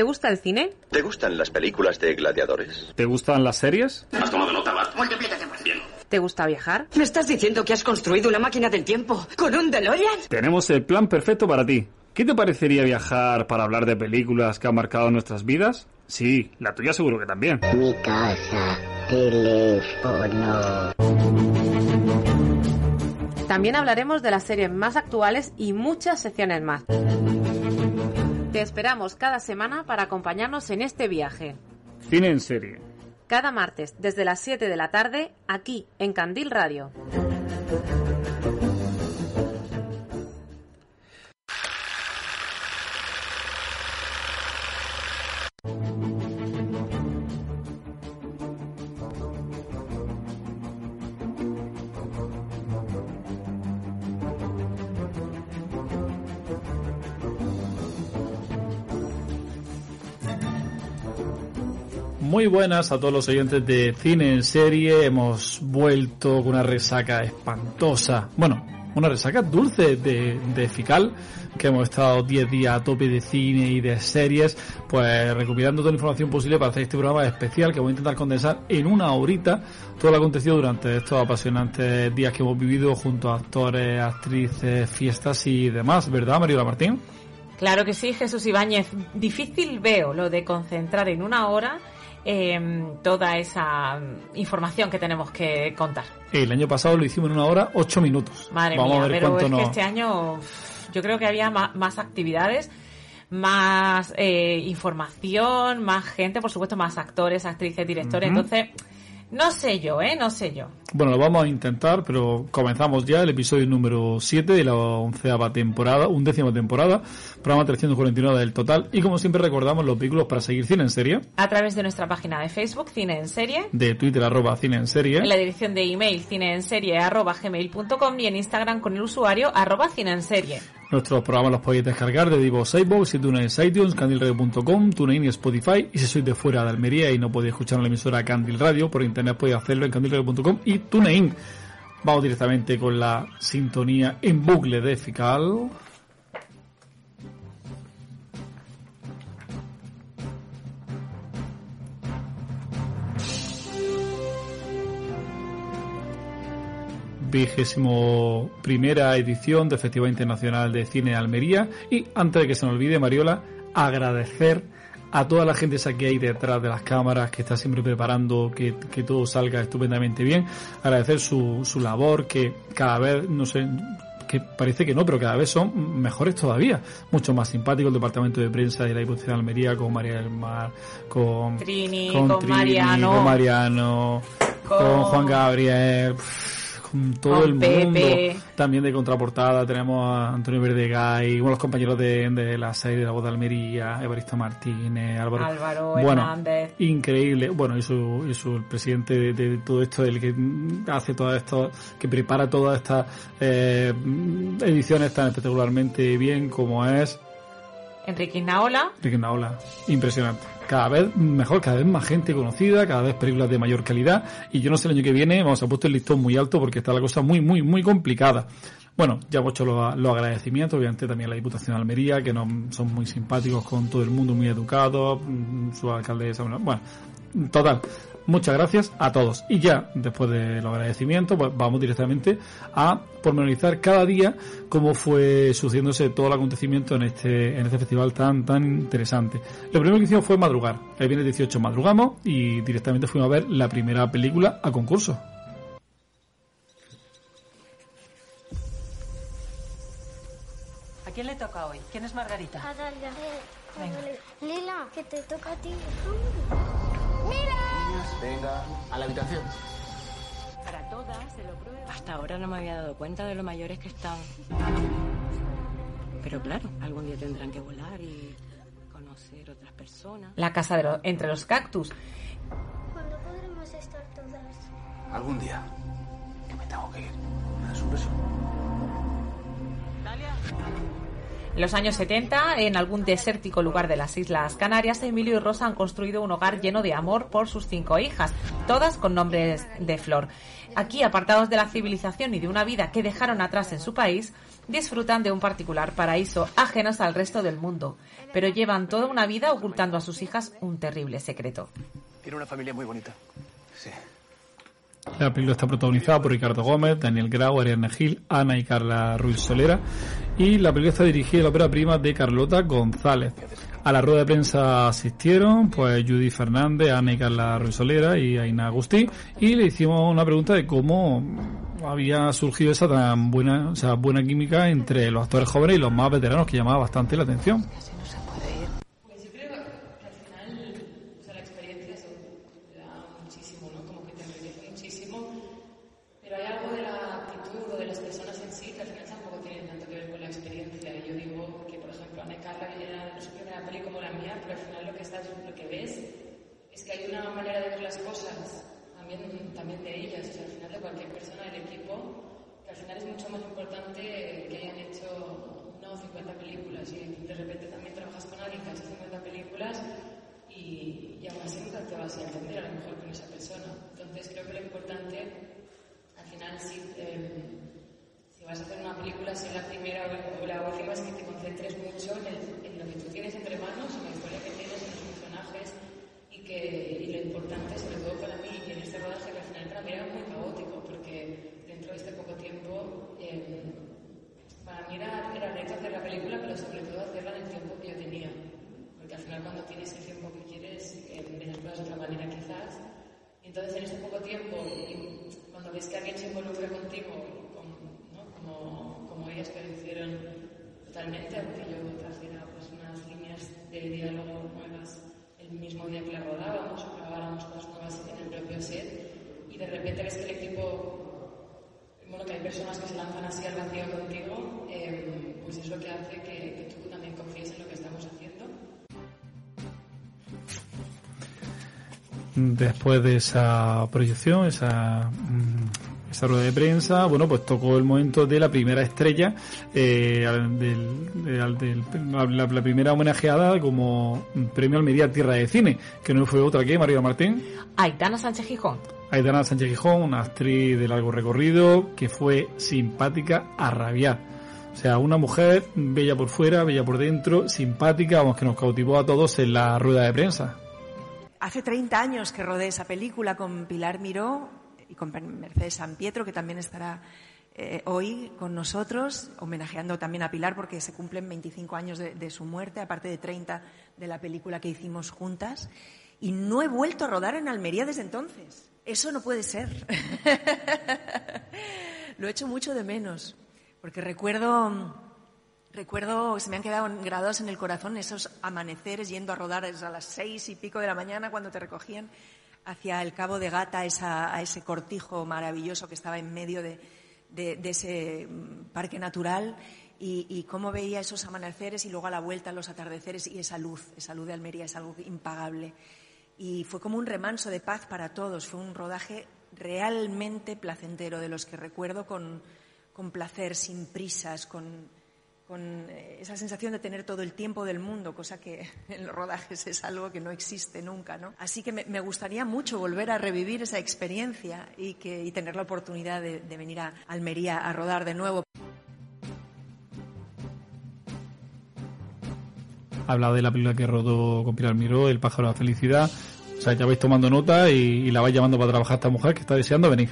¿Te gusta el cine? ¿Te gustan las películas de gladiadores? ¿Te gustan las series? ¿Has tomado nota, Bart? Multiplícate por Bien. ¿Te gusta viajar? ¿Me estás diciendo que has construido una máquina del tiempo con un DeLorean? Tenemos el plan perfecto para ti. ¿Qué te parecería viajar para hablar de películas que han marcado nuestras vidas? Sí, la tuya seguro que también. Mi casa, teléfono. También hablaremos de las series más actuales y muchas secciones más. Te esperamos cada semana para acompañarnos en este viaje. Cine en serie. Cada martes desde las 7 de la tarde aquí en Candil Radio. Muy buenas a todos los oyentes de Cine en Serie. Hemos vuelto con una resaca espantosa. Bueno, una resaca dulce de, de Fical, que hemos estado 10 días a tope de cine y de series, pues recopilando toda la información posible para hacer este programa especial que voy a intentar condensar en una horita todo lo acontecido durante estos apasionantes días que hemos vivido junto a actores, actrices, fiestas y demás, ¿verdad, Mariola Martín? Claro que sí, Jesús Ibáñez. Difícil veo lo de concentrar en una hora eh, toda esa información que tenemos que contar. El año pasado lo hicimos en una hora, ocho minutos. Madre Vamos mía, a ver pero cuánto es que este año yo creo que había más, actividades, más eh, información, más gente, por supuesto, más actores, actrices, directores. Entonces, no sé yo, ¿eh? No sé yo. Bueno, lo vamos a intentar, pero comenzamos ya el episodio número 7 de la onceava temporada, undécima temporada, programa 349 del total. Y como siempre recordamos los vehículos para seguir cine en serie, A través de nuestra página de Facebook, Cine en Serie, de Twitter arroba cine en serie. en la dirección de email cineenserie arroba gmail.com y en Instagram con el usuario arroba cine en serie. Nuestros programas los podéis descargar de Divo iVoox, iTunes, iTunes, candilradio.com, TuneIn y Spotify. Y si sois de fuera de Almería y no podéis escuchar la emisora Candil Radio, por internet podéis hacerlo en candilradio.com y TuneIn. Vamos directamente con la sintonía en bucle de Fical. Vigésimo primera edición del Festival Internacional de Cine de Almería. Y antes de que se me olvide Mariola agradecer a toda la gente esa que hay detrás de las cámaras que está siempre preparando que, que todo salga estupendamente bien. Agradecer su, su labor que cada vez no sé que parece que no, pero cada vez son mejores todavía, mucho más simpáticos el departamento de prensa de la Diputación de Almería con María del Mar, con Trini, con Mariano. con Mariano, con, Con- Juan Gabriel, pff, con todo Con el Pepe. mundo. También de contraportada tenemos a Antonio Verdegay, bueno, los compañeros de, de la serie de la voz de Almería, Evaristo Martínez, Álvaro. Álvaro bueno, Hernández. increíble. Bueno, y su, y su el presidente de, de todo esto, el que hace todo esto, que prepara todas estas eh, ediciones tan espectacularmente bien como es Enrique Naola. Enrique Naola. Impresionante. Cada vez mejor, cada vez más gente conocida, cada vez películas de mayor calidad. Y yo no sé el año que viene, vamos a puesto el listón muy alto porque está la cosa muy, muy, muy complicada. Bueno, ya hemos hecho los, los agradecimientos, obviamente también a la Diputación de Almería, que nos, son muy simpáticos con todo el mundo, muy educados, mm, su alcaldesa, bueno, total. Muchas gracias a todos. Y ya, después de los agradecimientos, pues vamos directamente a pormenorizar cada día cómo fue sucediéndose todo el acontecimiento en este, en este festival tan, tan interesante. Lo primero que hicimos fue madrugar. El viernes 18 madrugamos y directamente fuimos a ver la primera película a concurso. ¿A quién le toca hoy? ¿Quién es Margarita? A Dalia. Venga. Lila, que te toca a ti. Venga, a la habitación. Para todas, se lo prueba. Hasta ahora no me había dado cuenta de lo mayores que están. Pero claro, algún día tendrán que volar y conocer otras personas. La casa de lo- entre los cactus. ¿Cuándo podremos estar todas? Algún día. Que me tengo que ir. ¿Me das un beso? En los años 70, en algún desértico lugar de las Islas Canarias, Emilio y Rosa han construido un hogar lleno de amor por sus cinco hijas, todas con nombres de flor. Aquí, apartados de la civilización y de una vida que dejaron atrás en su país, disfrutan de un particular paraíso, ajenos al resto del mundo, pero llevan toda una vida ocultando a sus hijas un terrible secreto. Tiene una familia muy bonita. Sí. La película está protagonizada por Ricardo Gómez, Daniel Grau, Ariadna Gil, Ana y Carla Ruiz Solera. Y la película está dirigida a la ópera prima de Carlota González. A la rueda de prensa asistieron pues Judy Fernández, Ana y Carla Ruiz Solera y Aina Agustí. Y le hicimos una pregunta de cómo había surgido esa tan buena, o sea, buena química entre los actores jóvenes y los más veteranos que llamaba bastante la atención. Pues yo creo que al final, o sea, la experiencia eso te da muchísimo, ¿no? Como que te enriquece muchísimo, pero hay algo de la actitud o de las personas en sí que al final tampoco tienen tanto que ver con la experiencia. Y yo digo que, por ejemplo, Ana y Carla era su primera peli como la mía, pero al final lo que estás, lo que ves es que hay una manera de ver las cosas también, también de ellas, o sea, al final de cualquier persona del equipo, que al final es mucho más importante que hayan hecho no 50 películas y de repente también trabajas con alguien que ha hecho 50 películas y, y aún así nunca te vas a entender a lo mejor con esa persona. Entonces creo que lo importante, al final, si, eh, si vas a hacer una película, si es la primera o la última, es que te concentres mucho en, el, en lo que tú tienes entre manos, en la historia que tienes, en los personajes y, que, y lo importante, sobre todo para mí, y en este rodaje, que al final para mí era muy caótico, porque dentro de este poco tiempo, eh, para mí era, era reto hacer la película, pero sobre todo hacerla en el tiempo que yo tenía. Porque al final cuando tienes el tiempo que quieres, ves las cosas de otra manera quizás. Y entonces en ese poco tiempo, cuando ves que alguien se involucra contigo, ¿no? como, como ellas que lo hicieron totalmente, aunque yo trajera pues, unas líneas de diálogo nuevas el mismo día que la rodábamos, o grabáramos cosas nuevas en el propio set, y de repente ves que el equipo bueno, que hay personas que se lanzan así al vacío contigo, eh, pues es lo que hace que, que, tú también confíes en lo que Después de esa proyección, esa, esa rueda de prensa, bueno, pues tocó el momento de la primera estrella, eh, del, del, del, la, la, primera homenajeada como premio Almería Tierra de Cine, que no fue otra que María Martín. Aitana Sánchez Gijón. Aitana Sánchez Gijón, una actriz de largo recorrido que fue simpática a rabiar. O sea, una mujer bella por fuera, bella por dentro, simpática, vamos, que nos cautivó a todos en la rueda de prensa. Hace 30 años que rodé esa película con Pilar Miró y con Mercedes San Pietro, que también estará eh, hoy con nosotros, homenajeando también a Pilar porque se cumplen 25 años de, de su muerte, aparte de 30 de la película que hicimos juntas. Y no he vuelto a rodar en Almería desde entonces. Eso no puede ser. Lo he hecho mucho de menos, porque recuerdo, recuerdo, se me han quedado grabados en el corazón esos amaneceres yendo a rodar a las seis y pico de la mañana cuando te recogían hacia el Cabo de Gata, esa, a ese cortijo maravilloso que estaba en medio de, de, ese parque natural. Y, y, cómo veía esos amaneceres y luego a la vuelta los atardeceres y esa luz, esa luz de Almería es algo impagable y fue como un remanso de paz para todos. Fue un rodaje realmente placentero, de los que recuerdo con, con placer, sin prisas, con, con, esa sensación de tener todo el tiempo del mundo, cosa que en los rodajes es algo que no existe nunca. ¿no? Así que me, gustaría mucho volver a revivir esa experiencia y, que, y tener la oportunidad de, venir a Almería a rodar de nuevo. ha hablado de la película que rodó con Pilar Miró, El pájaro de la felicidad. O sea, ya vais tomando nota y, y la vais llamando para trabajar esta mujer que está deseando venir.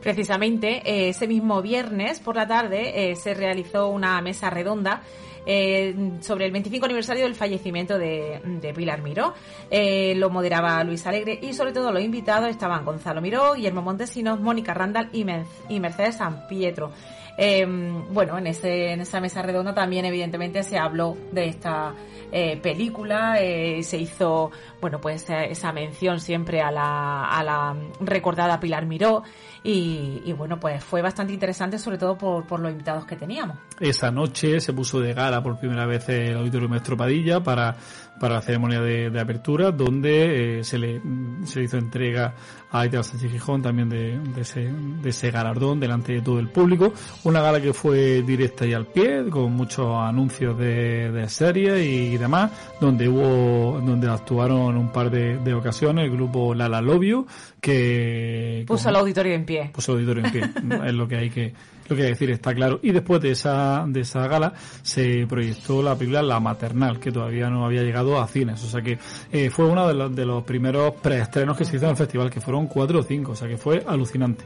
Precisamente, eh, ese mismo viernes por la tarde eh, se realizó una mesa redonda eh, sobre el 25 aniversario del fallecimiento de, Pilar Miró. Lo moderaba Luis Alegre y sobre todo los invitados estaban Gonzalo Miró, Guillermo Montesinos, Mónica Randall y Mercedes San Pietro. Eh, bueno, en, ese, en esa mesa redonda también evidentemente se habló de esta eh, película, eh, se hizo, bueno, pues esa mención siempre a la, a la recordada Pilar Miró y, y, bueno, pues fue bastante interesante sobre todo por, por los invitados que teníamos. Esa noche se puso de gala por primera vez el Auditorio Maestro Padilla para para la ceremonia de, de apertura, donde eh, se, le, se hizo entrega a Aitana Sánchez Gijón también de, de, ese, de ese galardón delante de todo el público. Una gala que fue directa y al pie, con muchos anuncios de, de series y demás, donde hubo, donde actuaron un par de, de ocasiones el grupo Lala Lobio, que puso el auditorio en pie. Puso el auditorio en pie, es lo que hay que, lo que decir está claro. Y después de esa, de esa gala se proyectó la película La Maternal, que todavía no había llegado a cines. O sea que eh, fue uno de los, de los primeros preestrenos que se hizo en el festival, que fueron cuatro o cinco. O sea que fue alucinante.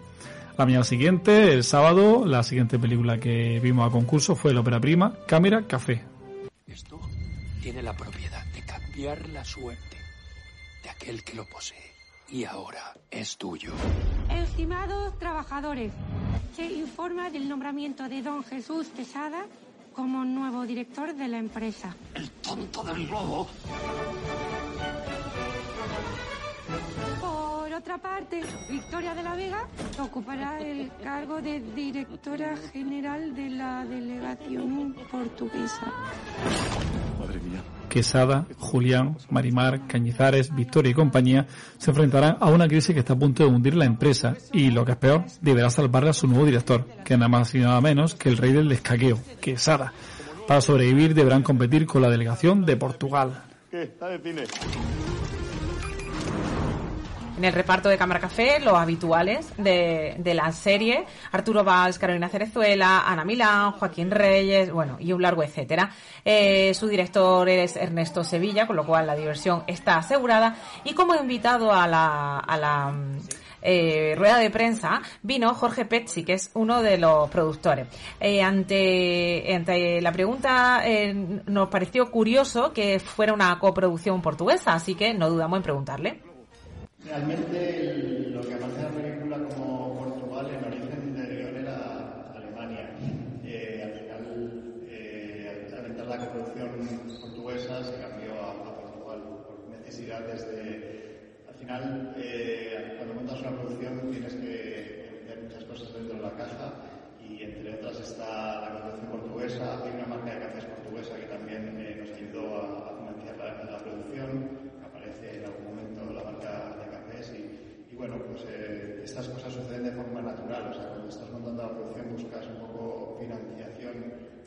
La mañana siguiente, el sábado, la siguiente película que vimos a concurso fue la ópera prima Cámara Café. Esto tiene la propiedad de cambiar la suerte de aquel que lo posee. Y ahora es tuyo. Estimados trabajadores, se informa del nombramiento de don Jesús Quesada como nuevo director de la empresa. El tonto del globo. Por otra parte, Victoria de la Vega ocupará el cargo de directora general de la delegación portuguesa. Madre mía. Quesada, Julián, Marimar, Cañizares, Victoria y compañía se enfrentarán a una crisis que está a punto de hundir la empresa y, lo que es peor, deberá salvarla a su nuevo director, que nada más y nada menos que el rey del descaqueo, Quesada. Para sobrevivir deberán competir con la delegación de Portugal. ¿Qué? En el reparto de Cámara Café, los habituales de, de la serie, Arturo Valls, Carolina Cerezuela, Ana Milán, Joaquín Reyes, bueno, y un largo etcétera. Eh, su director es Ernesto Sevilla, con lo cual la diversión está asegurada. Y como invitado a la, a la eh, rueda de prensa vino Jorge Pezzi, que es uno de los productores. Eh, ante, ante la pregunta eh, nos pareció curioso que fuera una coproducción portuguesa, así que no dudamos en preguntarle. Realmente lo que aparece en la película como Portugal en origen de era Alemania. Eh, al final, eh, al entrar la coproducción portuguesa se cambió a, Portugal por necesidades de... Al final, eh, cuando montas una producción tienes que meter muchas cosas dentro de la caja y entre otras está la coproducción portuguesa. Hay una marca de cafés portuguesa que también eh, nos ayudó a, a financiar la, la producción. Aparece en algún momento la marca de cafés y, y bueno, pues eh, estas cosas suceden de forma natural. O sea, la producción buscas un poco financiación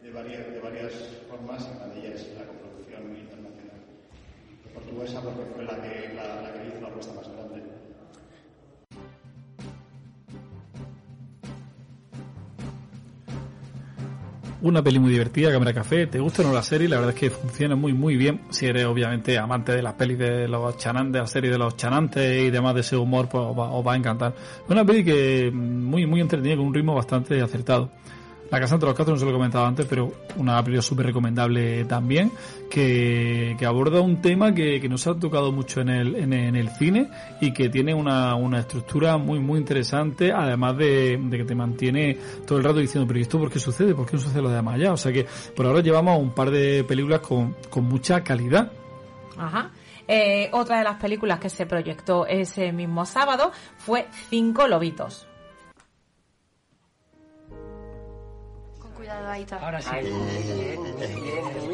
de varias, de varias formas y una de ellas es la coproducción internacional. Portuguesa porque fue la que, la, la que hizo la apuesta más grande. Una peli muy divertida, Cámara Café. ¿Te gusta o no la serie? La verdad es que funciona muy, muy bien. Si eres, obviamente, amante de las pelis de los chanantes, de la serie de los chanantes y demás de ese humor, pues os va, os va a encantar. Una peli que mm, muy, muy entretenida, con un ritmo bastante acertado. La Casa entre los Cuatro no se lo he comentado antes, pero una película súper recomendable también, que, aborda un tema que, que nos ha tocado mucho en el, en, el- cine y que tiene una, estructura muy, muy interesante, además de, que te mantiene todo el rato diciendo, pero ¿y esto por qué sucede? ¿Por qué no sucede lo de más allá? O sea que por ahora llevamos un par de películas con, con mucha calidad. Ajá. Eh, otra de las películas que se proyectó ese mismo sábado fue Cinco Lobitos. Aita. Ahora sí.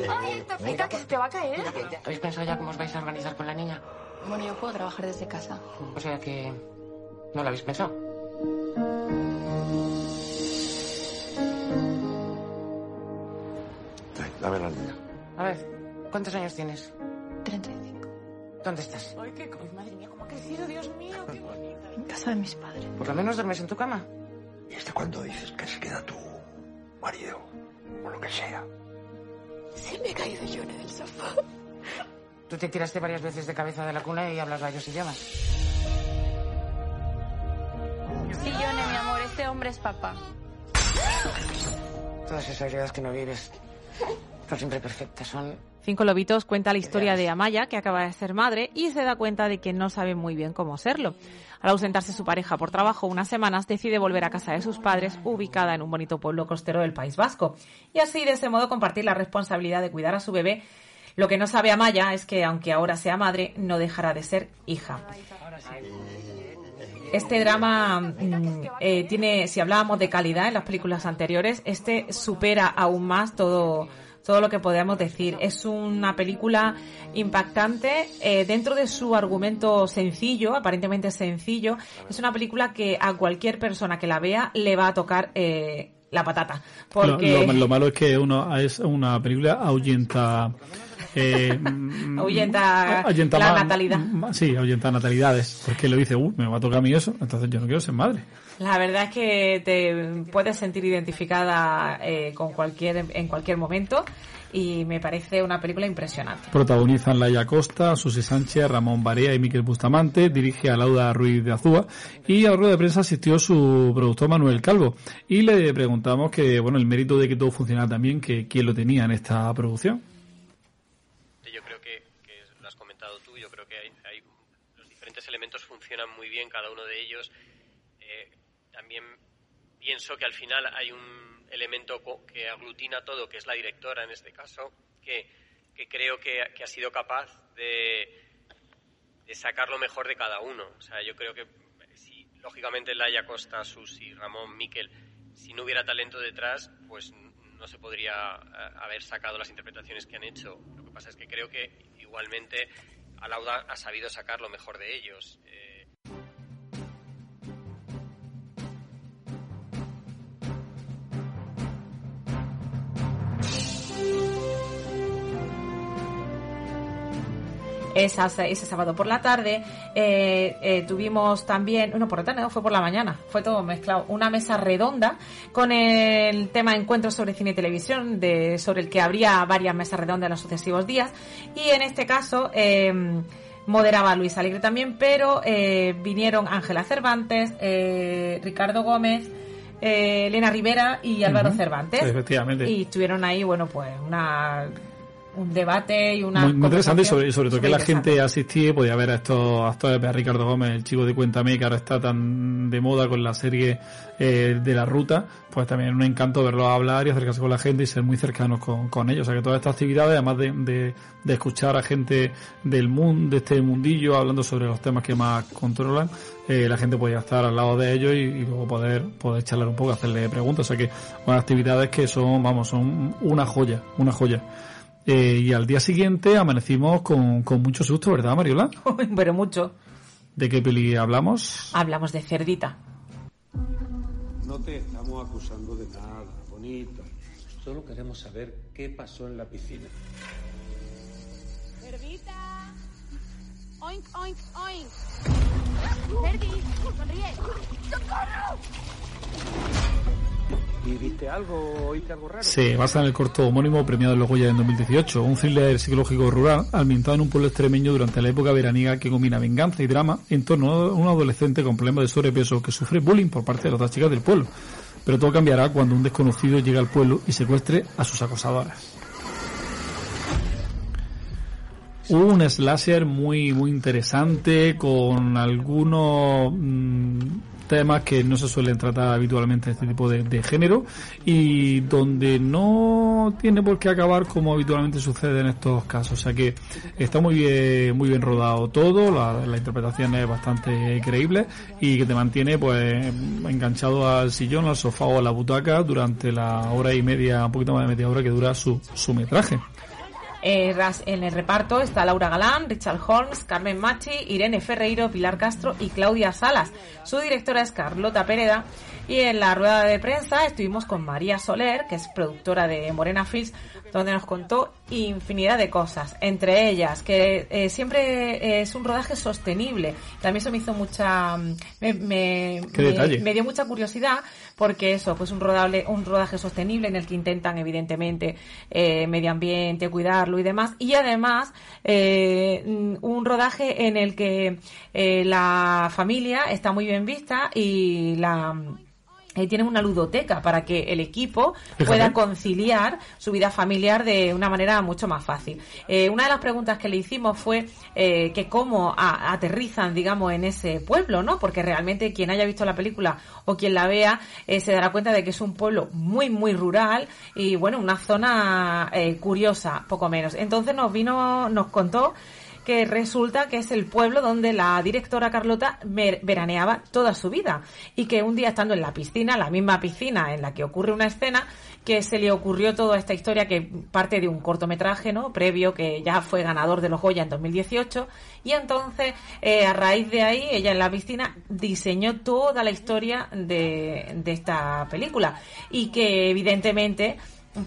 Ay, Aita, que se te va a caer. ¿Habéis pensado ya cómo os vais a organizar con la niña? Bueno, yo puedo trabajar desde casa. O sea que... ¿No lo habéis pensado? Dame la niña. A ver, ¿cuántos años tienes? 35. ¿Dónde estás? Ay, qué Ay, madre mía, cómo ha crecido, Dios mío, qué bonita. En casa de mis padres. Por lo menos duermes en tu cama. ¿Y este cuándo dices que se queda tu marido? O lo que sea. Se me he caído yo en el sofá. Tú te tiraste varias veces de cabeza de la cuna y hablas varios idiomas. Sí, Yone, mi amor, este hombre es papá. Todas esas ideas que no vives siempre perfectas, son... Cinco Lobitos cuenta la historia de Amaya, que acaba de ser madre, y se da cuenta de que no sabe muy bien cómo serlo. Al ausentarse su pareja por trabajo unas semanas, decide volver a casa de sus padres, ubicada en un bonito pueblo costero del País Vasco. Y así, de ese modo, compartir la responsabilidad de cuidar a su bebé. Lo que no sabe Amaya es que, aunque ahora sea madre, no dejará de ser hija. Este drama mm, eh, tiene, si hablábamos de calidad en las películas anteriores, este supera aún más todo, todo lo que podemos decir. Es una película impactante eh, dentro de su argumento sencillo, aparentemente sencillo. Es una película que a cualquier persona que la vea le va a tocar eh, la patata. Porque Lo, lo- lo malo es que uno, es una película ahuyenta eh, mm, Ahuyenta ahuyenta la natalidad. sí, ahuyenta natalidades. Porque lo dice, uh, me va a tocar a mí eso, entonces yo no quiero ser madre. La verdad es que te puedes sentir identificada eh, con cualquier en cualquier momento y me parece una película impresionante. Protagonizan Laia Costa, Susi Sánchez, Ramón Barea y Miquel Bustamante. Dirige a Lauda Ruiz de Azúa. Y a la rueda de prensa asistió su productor Manuel Calvo. Y le preguntamos que, bueno, el mérito de que todo funcionara también, que quién lo tenía en esta producción. Yo creo que, que lo has comentado tú, yo creo que hay, hay- los diferentes elementos funcionan muy bien, cada uno de ellos. Eh, también pienso que al final hay un elemento que aglutina todo, que es la directora en este caso, que, que creo que, que ha sido capaz de, de sacar lo mejor de cada uno. O sea, yo creo que si, lógicamente, Laia Costa, Susi, Ramón, Miquel, si no hubiera talento detrás, pues no se podría eh, haber sacado las interpretaciones que han hecho. Lo que pasa es que creo que igualmente Alauda ha sabido sacar lo mejor de ellos. Eh, Esa- ese sábado por la tarde eh, eh, tuvimos también, no por la tarde, no, fue por la mañana, fue todo mezclado, una mesa redonda con el tema encuentros sobre cine y televisión, de, sobre el que habría varias mesas redondas en los sucesivos días. Y en este caso eh, moderaba Luis Alegre también, pero eh, vinieron Ángela Cervantes, eh, Ricardo Gómez, eh, Elena Rivera y Álvaro. Cervantes. Efectivamente. Y estuvieron ahí, bueno, pues una un debate y una Muy, muy interesante y sobre, todo que la gente asistía y podía ver a estos actores, a Ricardo Gómez, el chico de Cuéntame, que ahora está tan de moda con la serie eh, de la ruta, pues también es un encanto verlos hablar y acercarse con la gente y ser muy cercanos con, con ellos. O sea que todas estas actividades, además de, de, de escuchar a gente del mundo, de este mundillo, hablando sobre los temas que más controlan, eh, la gente podía estar al lado de ellos y, y luego poder, poder charlar un poco, hacerle preguntas. O sea que unas actividades que son, vamos, son una joya, una joya. Eh, y al día siguiente amanecimos con, con mucho susto, ¿verdad, Mariola? Pero mucho. ¿De qué peli hablamos? Hablamos de Cerdita. No te estamos acusando de nada, bonita. Solo queremos saber qué pasó en la piscina. Cerdita. Oink, oink, oink. Cerdi, sonríe. ¿Y viste algo? ¿Oíste algo raro? Se basa en el corto homónimo premiado en los Goya en 2018, un thriller psicológico rural ambientado en un pueblo extremeño durante la época veraniega que combina venganza y drama en torno a un adolescente con problemas de sobrepeso que sufre bullying por parte de las otras chicas del pueblo. Pero todo cambiará cuando un desconocido llegue al pueblo y secuestre a sus acosadoras. Un slasher muy muy interesante con algunos mm, temas que no se suelen tratar habitualmente en este tipo de, de género y donde no tiene por qué acabar como habitualmente sucede en estos casos. O sea que está muy bien, muy bien rodado todo, la, la interpretación es bastante creíble y que te mantiene pues enganchado al sillón, al sofá o a la butaca durante la hora y media, un poquito más de media hora que dura su, su metraje. Eh, en el reparto está Laura Galán, Richard Holmes, Carmen Machi, Irene Ferreiro, Pilar Castro y Claudia Salas. Su directora es Carlota Pereda. Y en la rueda de prensa estuvimos con María Soler, que es productora de Morena Films, donde nos contó infinidad de cosas. Entre ellas, que eh, siempre es un rodaje sostenible. También eso me hizo mucha... Me, me- me- me dio mucha curiosidad porque eso, pues un rodable, un rodaje sostenible en el que intentan evidentemente eh, medio ambiente, cuidarlo y demás. Y además eh, mm, un rodaje en el que eh, la familia está muy bien vista y la eh, tienen una ludoteca para que el equipo pueda conciliar su vida familiar de una manera mucho más fácil. Eh, una de las preguntas que le hicimos fue eh, que cómo a- aterrizan, digamos, en ese pueblo, ¿no? Porque realmente quien haya visto la película o quien la vea eh, se dará cuenta de que es un pueblo muy, muy rural y, bueno, una zona eh, curiosa, poco menos. Entonces nos vino, nos contó que resulta que es el pueblo donde la directora Carlota veraneaba toda su vida y que un día estando en la piscina, la misma piscina en la que ocurre una escena, que se le ocurrió toda esta historia que parte de un cortometraje, ¿no? Previo que ya fue ganador de los Goya en 2018 y entonces eh, a raíz de ahí ella en la piscina diseñó toda la historia de esta película y que evidentemente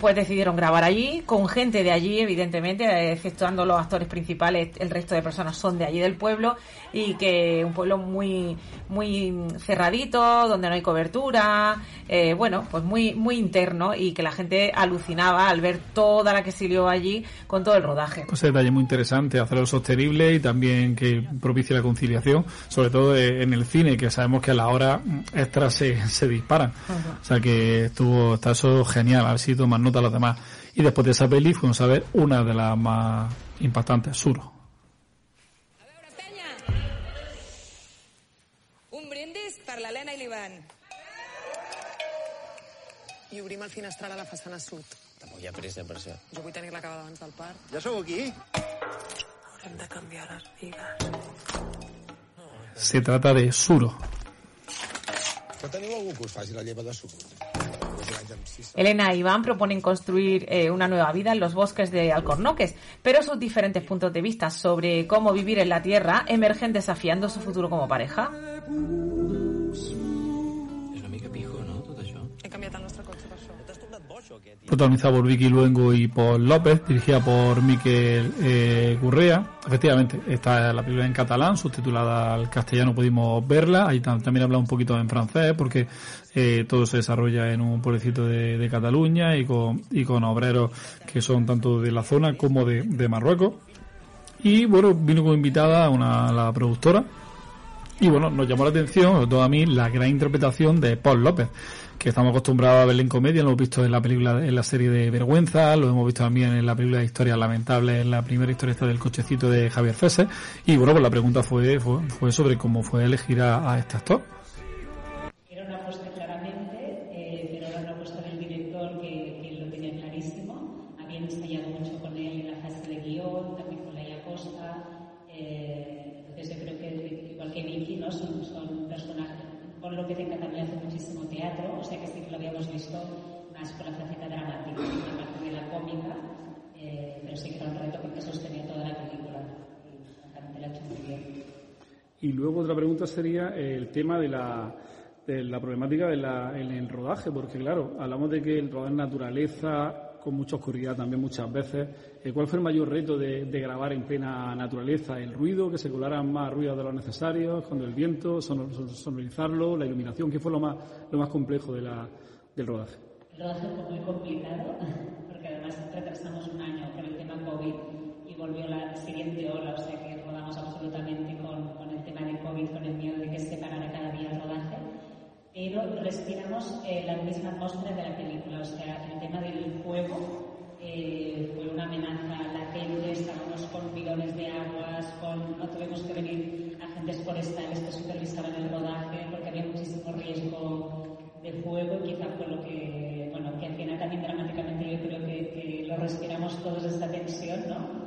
pues decidieron grabar allí, con gente de allí, evidentemente, eh, exceptuando los actores principales, el resto de personas son de allí del pueblo, y que un pueblo muy, muy cerradito, donde no hay cobertura, eh, bueno, pues muy, muy interno, y que la gente alucinaba al ver toda la que se lió allí con todo el rodaje. Ese detalle muy interesante, hacerlo sostenible y también que propicie la conciliación, sobre todo eh, en el cine, que sabemos que a la hora extra se, se disparan. O sea que estuvo, está eso genial, haber sido más nota a los demás. Y después de esa peli fuimos a ver una de las más impactantes, Suro. Un brindis per l'Helena i l'Ivan. I obrim el finestral a la façana sud. Tampoc hi ha pressa per això. Jo vull tenir-la acabada abans del part. Ja sou aquí? Haurem de canviar les bigues. Se trata de Suro. Però teniu algú que us faci la lleva de suc? Elena y Iván proponen construir eh, una nueva vida en los bosques de Alcornoques, pero sus diferentes puntos de vista sobre cómo vivir en la tierra emergen desafiando su futuro como pareja. Protagonizada por Vicky Luengo y Paul López, dirigida por Miquel eh, Gurrea. Efectivamente, esta es la película en catalán, subtitulada al castellano pudimos verla. Ahí tam- también habla un poquito en francés porque eh, todo se desarrolla en un pueblecito de, de Cataluña y con, y con obreros que son tanto de la zona como de, de Marruecos. Y bueno, vino como invitada una, la productora, y bueno, nos llamó la atención, sobre todo a mí, la gran interpretación de Paul López, que estamos acostumbrados a verle en comedia, lo hemos visto en la película, en la serie de Vergüenza, lo hemos visto también en la película de Historias Lamentables, en la primera historia esta del cochecito de Javier Fese. Y bueno, pues la pregunta fue, fue, fue sobre cómo fue elegir a, a este actor. Era una apuesta claramente, eh, era una apuesta del director que, lo tenía clarísimo. Ensayado mucho Lo que tenga también hace muchísimo teatro, o sea que sí que lo habíamos visto más con la faceta dramática, aparte de la cómica, eh, pero sí que era un reto porque sostenía toda la película. Y lo ha hecho muy bien. Y luego otra pregunta sería el tema de la, de la problemática de la, en el rodaje, porque claro, hablamos de que el rodar en naturaleza, con mucha oscuridad también muchas veces. Eh, ¿Cuál fue el mayor reto de, de grabar en plena naturaleza? ¿El ruido, que se colaran más ruidos de los necesarios, cuando el viento, sonor- son- sonorizarlo, la iluminación? ¿Qué fue lo más, lo más complejo de la, del rodaje? El rodaje fue muy complicado porque además retrasamos un año con el tema COVID y volvió la siguiente ola, o sea que rodamos absolutamente con, con el tema de COVID, con el miedo de que se parara cada día el rodaje, pero respiramos eh, la misma atmósfera de la película, o sea, el tema del fuego eh, fue una amenaza latente, estábamos con bidones de aguas, con, no tuvimos que venir agentes forestales que supervisaban el rodaje porque había muchísimo riesgo de fuego y quizá fue lo que, bueno, que al final también dramáticamente yo creo que, que lo respiramos todos esta tensión, ¿no?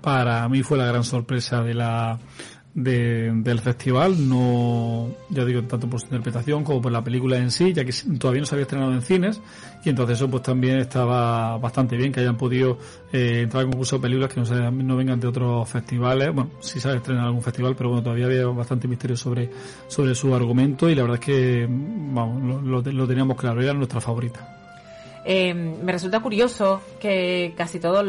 Para mí fue la gran sorpresa de la de- del festival, no, ya digo, tanto por su interpretación como por la película en sí, ya que todavía no se había estrenado en cines, y entonces eso pues también estaba bastante bien que hayan podido eh, entrar al concurso de películas que no, se- no vengan de otros festivales, bueno, sí se ha algún festival, pero bueno, todavía había bastante misterio sobre, sobre su argumento y la verdad es que, vamos, lo, lo- lo teníamos claro, era nuestra favorita. Eh, me resulta curioso que casi todas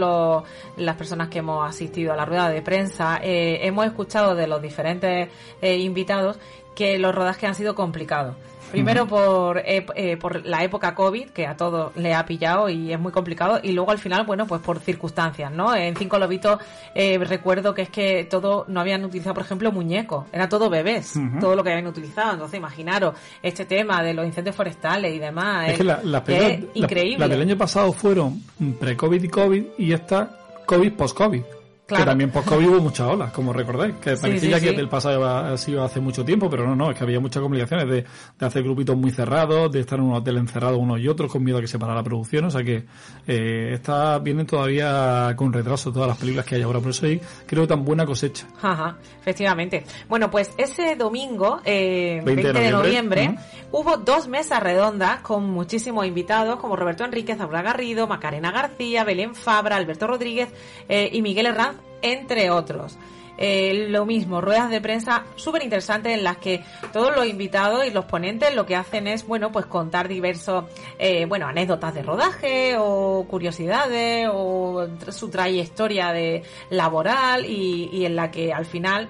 las personas que hemos asistido a la rueda de prensa eh, hemos escuchado de los diferentes eh, invitados que los rodajes han sido complicados. Primero por, eh, por la época COVID, que a todos le ha pillado y es muy complicado, y luego al final, bueno, pues por circunstancias, ¿no? En Cinco Lobitos eh, recuerdo que es que todo, no habían utilizado, por ejemplo, muñecos, era todo bebés, todo lo que habían utilizado. Entonces, imaginaros este tema de los incendios forestales y demás. Es que la- las es películas- la- increíble. las del año pasado fueron pre-COVID y COVID y esta COVID post-COVID. Claro. Que también post-COVID hubo muchas olas, como recordáis, que parecía sí, que del pasado ha sido hace mucho tiempo, pero no, no, es que había muchas complicaciones de, de hacer grupitos muy cerrados, de estar en un hotel encerrados unos y otros con miedo a que se parara la producción, o sea que eh, está, vienen todavía con retraso todas las películas que hay ahora, por eso hay, creo, tan buena cosecha. Ajá, efectivamente. Bueno, pues ese domingo, eh, 20 20, de noviembre, hubo dos mesas redondas con muchísimos invitados, como Roberto Enríquez, Aura Garrido, Macarena García, Belén Fabra, Alberto Rodríguez eh, y Miguel Herranz, entre otros. Eh, lo mismo, ruedas de prensa súper interesantes en las que todos los invitados y los ponentes lo que hacen es, bueno, pues contar diversos, eh, bueno, anécdotas de rodaje o curiosidades o su trayectoria de laboral y, y en la que al final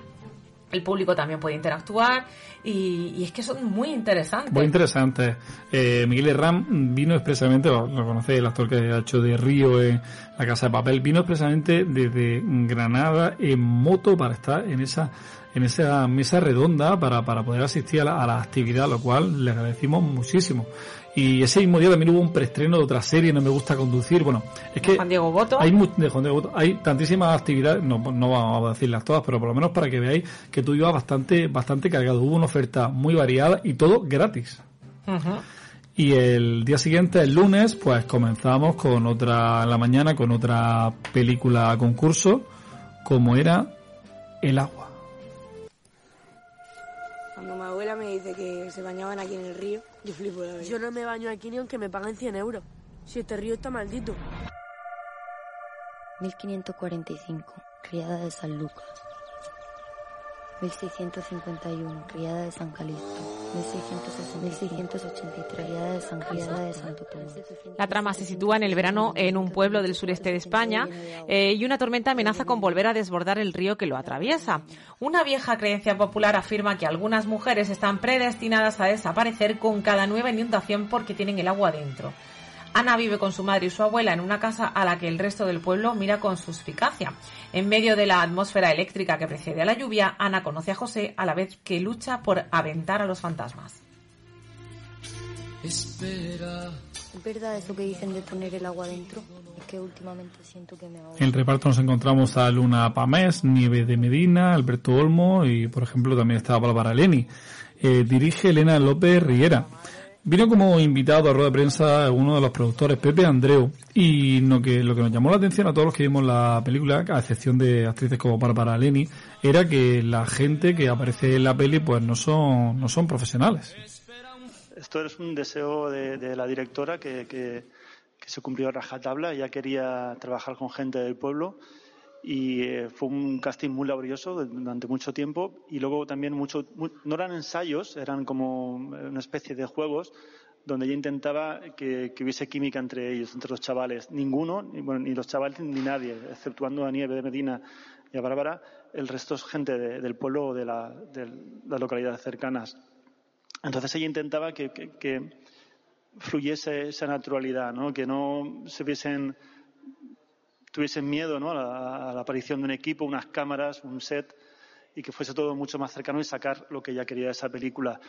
el público también puede interactuar y, y es que son muy interesantes. Muy interesante. Eh, Miguel Herrán vino expresamente, lo, lo conocéis, el actor que ha hecho de Río en La Casa de Papel, vino expresamente desde Granada en moto para estar en esa en esa mesa redonda para, para poder asistir a la, a la actividad, lo cual le agradecimos muchísimo. Y ese mismo día también hubo un preestreno de otra serie, No me gusta conducir. Bueno, es que Juan Diego Boto. hay, de Juan Diego Boto, hay tantísimas actividades, no, no vamos a decirlas todas, pero por lo menos para que veáis que tú ibas bastante, bastante cargado. Hubo una oferta muy variada y todo gratis. Y el día siguiente, el lunes, pues comenzamos con otra, en la mañana, con otra película concurso, como era El agua. Me dice que se bañaban aquí en el río, yo flipo la verdad. Yo no me baño aquí ni aunque me paguen 100 euros. Si este río está maldito. 1545, criada de San Lucas. 1651, criada de San Calixto. 1683, criada de San criada de Santo Tomás. La trama se sitúa en el verano en un pueblo del sureste de España eh, y una tormenta amenaza con volver a desbordar el río que lo atraviesa. Una vieja creencia popular afirma que algunas mujeres están predestinadas a desaparecer con cada nueva inundación porque tienen el agua dentro. Ana vive con su madre y su abuela en una casa a la que el resto del pueblo mira con suspicacia. En medio de la atmósfera eléctrica que precede a la lluvia, Ana conoce a José a la vez que lucha por aventar a los fantasmas. Espera. ¿Es verdad eso que dicen de poner el agua dentro? Es que últimamente siento que me ahogo. En el reparto nos encontramos a Luna Pamés, Nieve de Medina, Alberto Olmo y, por ejemplo, también estaba Bárbara Leni. Eh, dirige Elena López Riera. Vino como invitado a rueda de prensa uno de los productores, Pepe Andreu, y lo que, lo que nos llamó la atención a todos los que vimos la película, a excepción de actrices como Bárbara Leni, era que la gente que aparece en la peli pues no son, no son profesionales. Esto es un deseo de, de la directora que, que- que se cumplió a rajatabla. Ella quería trabajar con gente del pueblo y eh, fue un casting muy laborioso durante mucho tiempo y luego también mucho, mu- no eran ensayos, eran como una especie de juegos donde ella intentaba que, que hubiese química entre ellos, entre los chavales. Ninguno, ni, bueno, ni los chavales ni nadie, exceptuando a Nieve de Medina y a Bárbara, el resto es gente de- del pueblo o de, la- de las localidades cercanas. Entonces ella intentaba que, que- que fluyese esa naturalidad, ¿no? que no se viesen, tuviesen miedo ¿no? a, la, aparición de un equipo, unas cámaras, un set, y que fuese todo mucho más cercano y sacar lo que ella quería de esa película.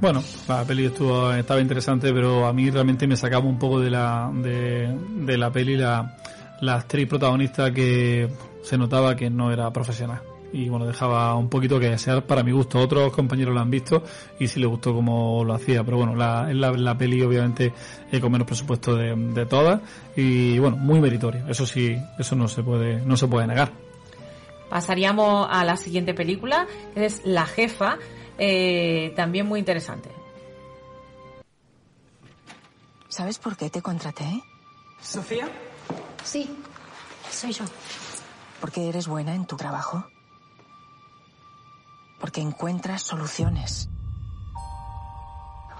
Bueno, la peli estuvo, estaba interesante, pero a mí realmente me sacaba un poco de la, de, de la peli la, la actriz protagonista que se notaba que no era profesional. Y bueno, dejaba un poquito que desear para mi gusto. Otros compañeros lo han visto y sí les gustó como lo hacía. Pero bueno, la, es la, la peli obviamente eh, con menos presupuesto de, de todas. Y bueno, muy meritoria. Eso sí, eso no se puede, no se puede negar. Pasaríamos a la siguiente película, que es La Jefa, eh, también muy interesante. ¿Sabes por qué te contraté? ¿Sofía? Sí, soy yo. Porque eres buena en tu trabajo. Porque encuentras soluciones.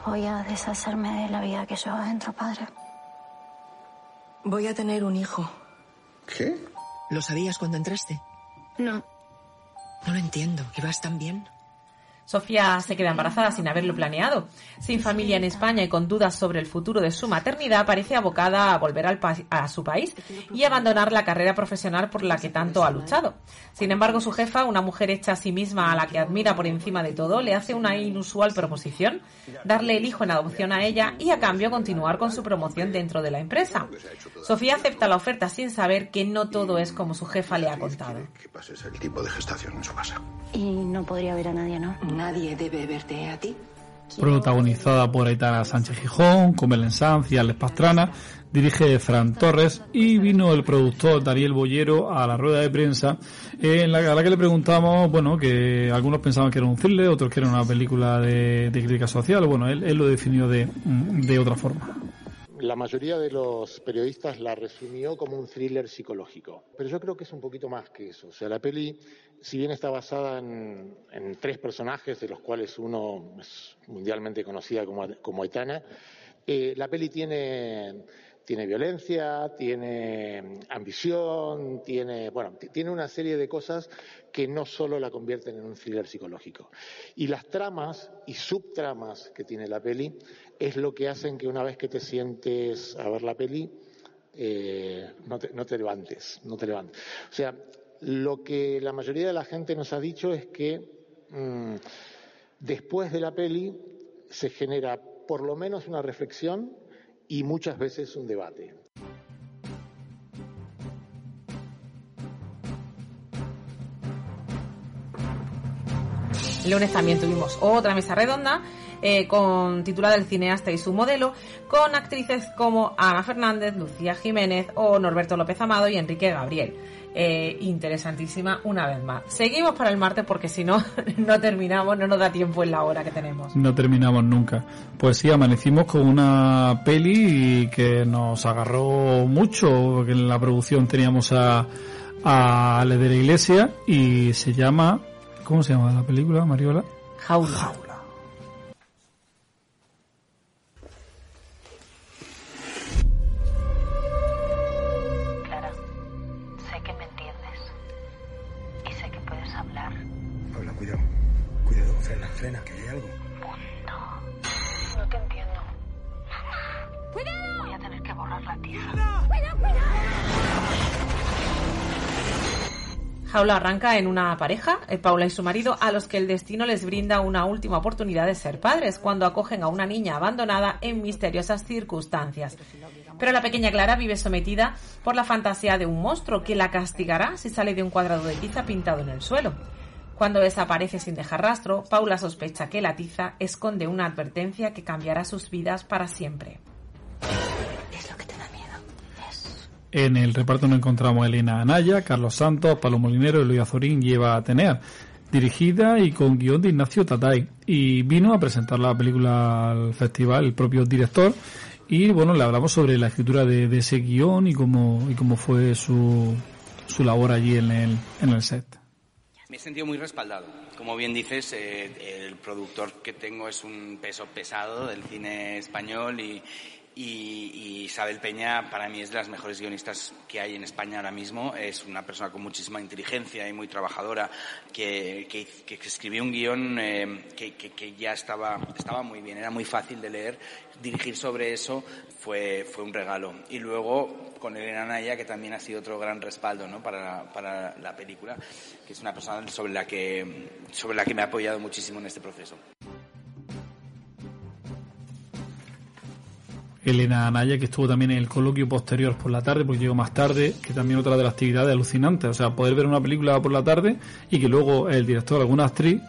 Voy a deshacerme de la vida que llevo adentro, padre. Voy a tener un hijo. ¿Qué? ¿Lo sabías cuando entraste? No. No lo entiendo. ¿Ibas tan bien? Sofía se queda embarazada sin haberlo planeado. Sin familia en España y con dudas sobre el futuro de su maternidad, parece abocada a volver al pa- a su país y abandonar la carrera profesional por la que tanto ha luchado. Sin embargo, su jefa, una mujer hecha a sí misma a la que admira por encima de todo, le hace una inusual proposición, darle el hijo en adopción a ella y a cambio continuar con su promoción dentro de la empresa. Sofía acepta la oferta sin saber que no todo es como su jefa le ha contado. Que pases el tipo de gestación en su casa. Y no podría ver a nadie, ¿no? Nadie debe verte a ti. protagonizada por Aitana Sánchez Gijón, con Belén Sanz y Alex Pastrana, dirige Fran Torres y vino el productor Daniel Bollero a la rueda de prensa en la, a la que le preguntamos, bueno, que algunos pensaban que era un thriller, otros que era una película de, de crítica social, bueno, él, él lo definió de, de otra forma la mayoría de los periodistas la resumió como un thriller psicológico. Pero yo creo que es un poquito más que eso. O sea, la peli, si bien está basada en, tres personajes, de los cuales uno es mundialmente conocida como, como Aitana, eh, la peli tiene, tiene violencia, tiene ambición, tiene, bueno, tiene una serie de cosas que no solo la convierten en un thriller psicológico. Y las tramas y subtramas que tiene la peli es lo que hacen que una vez que te sientes a ver la peli, eh, no, te, no, te, levantes, no te levantes. O sea, lo que la mayoría de la gente nos ha dicho es que mmm, después de la peli se genera por lo menos una reflexión y muchas veces un debate. Lunes también tuvimos otra mesa redonda eh, con titulada El cineasta y su modelo, con actrices como Ana Fernández, Lucía Jiménez o Norberto López Amado y Enrique Gabriel. Eh, interesantísima una vez más. Seguimos para el martes porque si no, no terminamos, no nos da tiempo en la hora que tenemos. No terminamos nunca. Pues sí, amanecimos con una peli que nos agarró mucho, porque en la producción teníamos a, a Ale de la Iglesia y se llama, ¿cómo se llama la película, Mariola? Jaula. Jaula. Jaula arranca en una pareja, eh, Paula y su marido, a los que el destino les brinda una última oportunidad de ser padres cuando acogen a una niña abandonada en misteriosas circunstancias. Pero la pequeña Clara vive sometida por la fantasía de un monstruo que la castigará si sale de un cuadrado de tiza pintado en el suelo. Cuando desaparece sin dejar rastro, Paula sospecha que la tiza esconde una advertencia que cambiará sus vidas para siempre. Es lo que te da miedo. Es... En el reparto nos encontramos Elena Anaya, Carlos Santos, Pablo Molinero y Luis Azorín lleva a tener dirigida y con guion de Ignacio Tatay. Y vino a presentar la película al festival el propio director. Y bueno, le hablamos sobre la escritura de, de ese guion y cómo, y cómo fue su, su labor allí en el, en el set. Me he sentido muy respaldado. Como bien dices, eh, el productor que tengo es un peso pesado del cine español y, y, y, Isabel Peña para mí es de las mejores guionistas que hay en España ahora mismo. Es una persona con muchísima inteligencia y muy trabajadora que, que, escribió un guion eh, que, que, ya estaba, estaba muy bien, era muy fácil de leer. Dirigir sobre eso fue, fue un regalo. Y luego con Elena Naya, que también ha sido otro gran respaldo ¿no? para, para la película, que es una persona sobre la, que, sobre la que me ha apoyado muchísimo en este proceso. Elena Anaya, que estuvo también en el coloquio posterior por la tarde, porque llegó más tarde, que también otra de las actividades alucinantes. O sea, poder ver una película por la tarde y que luego el director, alguna actriz,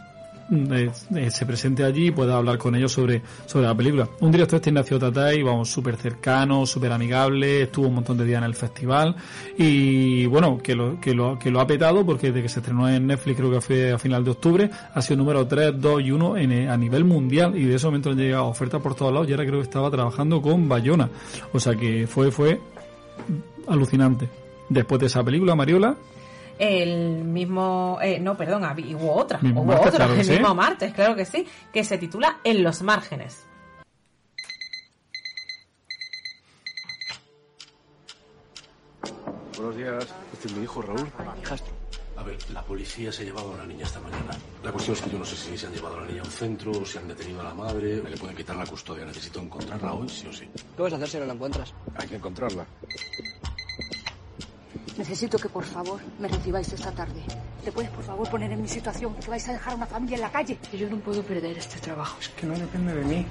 eh, eh, se presente allí y pueda hablar con ellos sobre, sobre la película. Un director este Ignacio Tatay, vamos, súper cercano, súper amigable, estuvo un montón de días en el festival y bueno, que lo, que lo, que lo ha petado porque desde que se estrenó en Netflix, creo que fue a final de octubre, ha sido número 3, 2 y 1 en, a nivel mundial y de ese momento han llegado ofertas por todos lados y ahora creo que estaba trabajando con Bayona. O sea que fue, fue alucinante. Después de esa película, Mariola, el mismo, eh, no, perdón, hubo otra, hubo martes, otra, claro que el sí. mismo martes, claro que sí, que se titula En los márgenes. Buenos días, este es mi hijo Raúl. Hijastro. A ver, la policía se ha llevado a la niña esta mañana. La cuestión es que yo no sé si se han llevado a la niña a un centro, o si han detenido a la madre, me le pueden quitar la custodia. Necesito encontrarla hoy, sí o sí. ¿Qué vas a hacer si no la encuentras? Hay que encontrarla. Necesito que por favor me recibáis esta tarde. ¿Te puedes por favor poner en mi situación? Que vais a dejar a una familia en la calle. Yo no puedo perder este trabajo. Es que no depende de mí.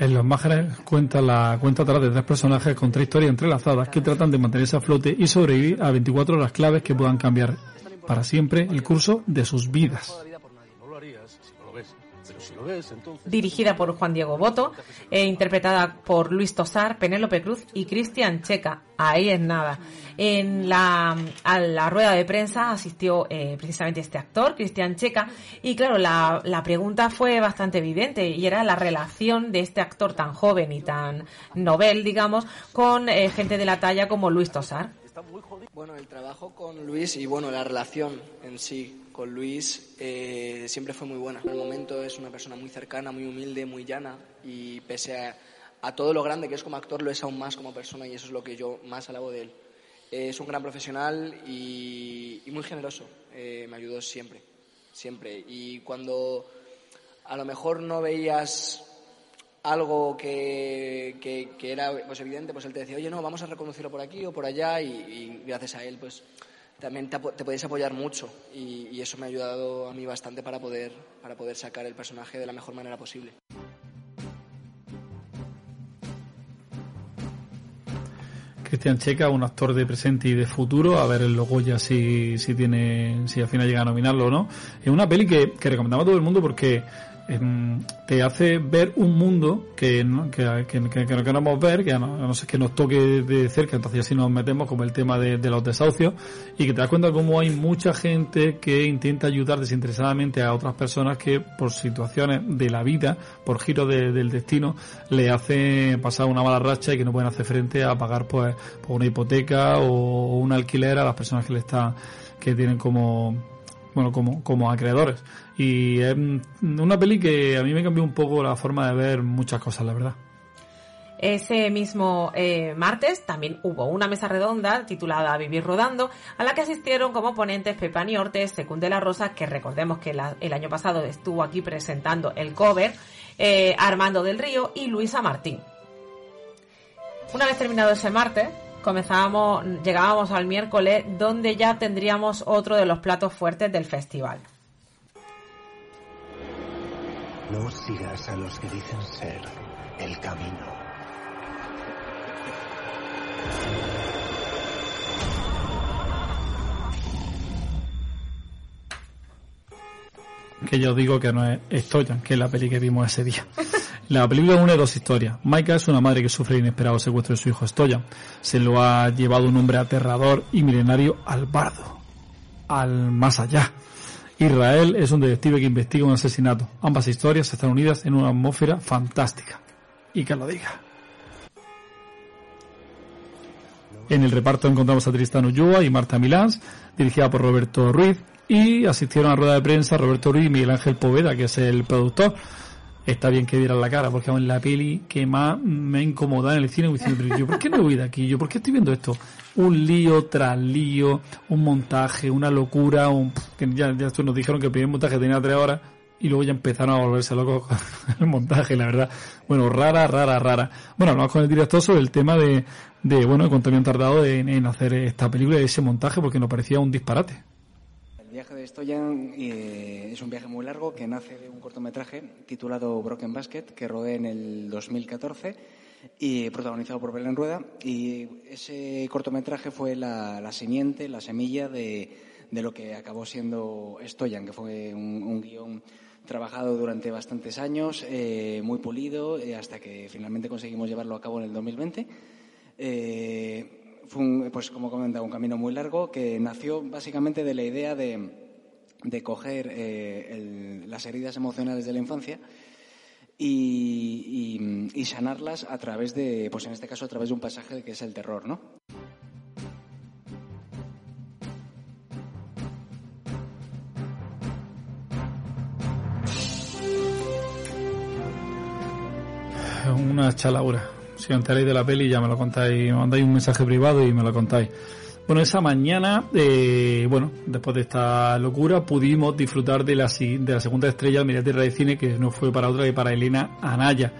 En los márgenes cuenta la cuenta atrás de tres personajes con tres historias entrelazadas que tratan de mantenerse a flote y sobrevivir a 24 horas claves que puedan cambiar para siempre el curso de sus vidas. Dirigida por Juan Diego Boto, e interpretada por Luis Tosar, Penélope Cruz y Cristian Checa. Ahí es nada. En la, a la rueda de prensa asistió eh, precisamente este actor, Cristian Checa, y claro, la, pregunta fue bastante evidente y era la relación de este actor tan joven y tan novel, digamos, con eh, gente de la talla como Luis Tosar. Bueno, el trabajo con Luis y bueno, la relación en sí con Luis eh, siempre fue muy buena. En el momento es una persona muy cercana, muy humilde, muy llana y pese a, a todo lo grande que es como actor, lo es aún más como persona y eso es lo que yo más alabo de él. Eh, es un gran profesional y, y muy generoso. Eh, me ayudó siempre, siempre. Y cuando a lo mejor no veías algo que, que, era pues evidente, pues él te decía, oye, no, vamos a reconducirlo por aquí o por allá y, gracias a él, pues también te, te podéis apoyar mucho y, eso me ha ayudado a mí bastante para poder, para poder sacar el personaje de la mejor manera posible. Cristian Checa, un actor de presente y de futuro, a ver el logo ya si, si tiene, si al final llega a nominarlo o no. Es una peli que, que recomendamos a todo el mundo porque te hace ver un mundo que no, que, que, no queremos ver, que no, a no ser que nos toque de cerca, entonces así nos metemos como el tema de, de los desahucios y que te das cuenta cómo hay mucha gente que intenta ayudar desinteresadamente a otras personas que por situaciones de la vida, por giros de- del destino, le hace pasar una mala racha y que no pueden hacer frente a pagar pues una hipoteca o un alquiler a las personas que le están, que tienen como bueno, como, como acreedores. Y es una peli que a mí me cambió un poco la forma de ver muchas cosas, la verdad. Ese mismo eh, martes también hubo una mesa redonda titulada Vivir Rodando, a la que asistieron como ponentes Pepani Ortes, Secund de la Rosa, que recordemos que el año pasado estuvo aquí presentando el cover, eh, Armando del Río y Luisa Martín. Una vez terminado ese martes, comenzábamos, llegábamos al miércoles, donde ya tendríamos otro de los platos fuertes del festival. No sigas a los que dicen ser el camino. Que yo digo que no es Stoyan, que es la peli que vimos ese día. La película une dos historias. Maika es una madre que sufre el inesperado secuestro de su hijo Stoyan. Se lo ha llevado un hombre aterrador y milenario al bardo. Al más allá. Israel es un detective que investiga un asesinato. Ambas historias están unidas en una atmósfera fantástica. Y que lo diga. En el reparto encontramos a Tristán Ulloa y Marta Milans, dirigida por Roberto Ruiz, y asistieron a la rueda de prensa Roberto Ruiz y Miguel Ángel Poveda, que es el productor. Está bien que dieran la cara, porque en la peli que más me ha incomodado en el cine, diciendo, yo, ¿por qué no voy de aquí? Yo, ¿por qué estoy viendo esto? Un lío tras lío, un montaje, una locura, un, ya, ya nos dijeron que el primer montaje tenía tres horas, y luego ya empezaron a volverse locos con el montaje, la verdad. Bueno, rara, rara, rara. Bueno, hablamos con el director sobre el tema de, de bueno, cuánto habían tardado en, en hacer esta película y ese montaje, porque nos parecía un disparate. Viaje de Stoyan eh, es un viaje muy largo que nace de un cortometraje titulado Broken Basket que rodé en el 2014 y protagonizado por Belén Rueda. Y ese cortometraje fue la, la simiente, la semilla de, de lo que acabó siendo Stoyan, que fue un, un guion trabajado durante bastantes años, eh, muy pulido, eh, hasta que finalmente conseguimos llevarlo a cabo en el 2020. Eh, fue, un, pues como comentaba, un camino muy largo que nació básicamente de la idea de, coger eh, las heridas emocionales de la infancia y, y- y sanarlas a través de, pues en este caso, a través de un pasaje que es el terror, ¿no? Una chalaura. Si os enteráis de la peli ya me lo contáis, me mandáis un mensaje privado y me lo contáis. Bueno, esa mañana, eh, bueno, después de esta locura, pudimos disfrutar de la, segunda estrella de Media Tierra de Cine, que no fue para otra que para Elena Anaya.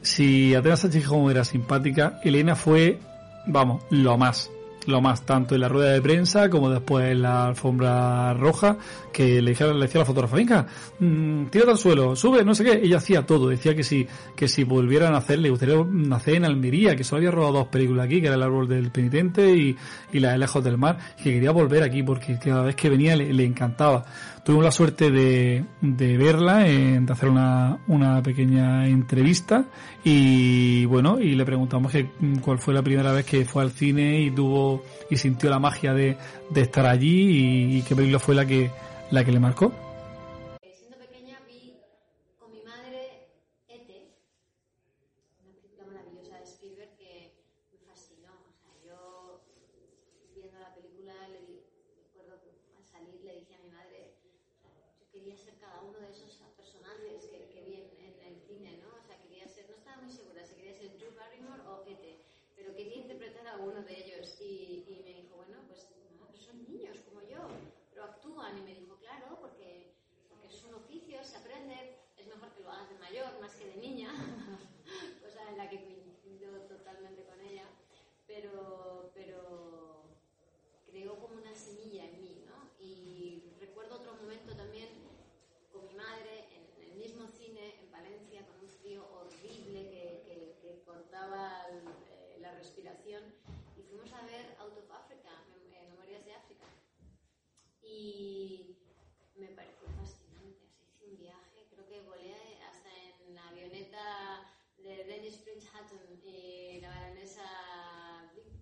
Si Atenas Sánchez era simpática, Elena fue, vamos, lo más. Lo más, tanto en la rueda de prensa como después en la alfombra roja, que le, decía, le decía a la fotógrafa, venga, mmm, tírate al suelo, sube, no sé qué. Ella hacía todo, decía que si, que si volvieran a hacer, le gustaría nacer en Almería, que solo había rodado dos películas aquí, que era El árbol del penitente y, y La de lejos del mar, que quería volver aquí porque cada vez que venía le, encantaba. Tuvimos la suerte de, de verla, en, de hacer una, una pequeña entrevista y bueno, y le preguntamos que, cuál fue la primera vez que fue al cine y tuvo y sintió la magia de, de estar allí y, y película fue la que, la que le marcó. Siendo pequeña vi con mi madre E.T., una película maravillosa de Spielberg que me fascinó. O sea, yo viendo la película, le di, recuerdo que al salir le dije a mi madre, o sea, yo quería ser cada uno de esos personajes que, que vi en, en el cine, ¿no? O sea, quería ser, no estaba muy segura si quería ser Drew Barrymore o E.T., pero quería interpretar a uno de ellos y, y me dijo, bueno, pues no, pero son niños como yo, pero actúan y me dijo, claro, porque, porque es un oficio, se aprende, es mejor que lo hagas de mayor más que de niña, cosa en la que coincido totalmente con ella, pero, pero creó como una semilla en mí, ¿no? Y recuerdo otro momento también con mi madre en el mismo cine en Valencia con un frío horrible que, que, que cortaba el, eh, la respiración y fuimos a ver Out of Africa, Mem- eh, Memorias de África y me pareció fascinante, sea, hice un viaje, creo que volé hasta en la avioneta de Dennis Prince Hutton y la baronesa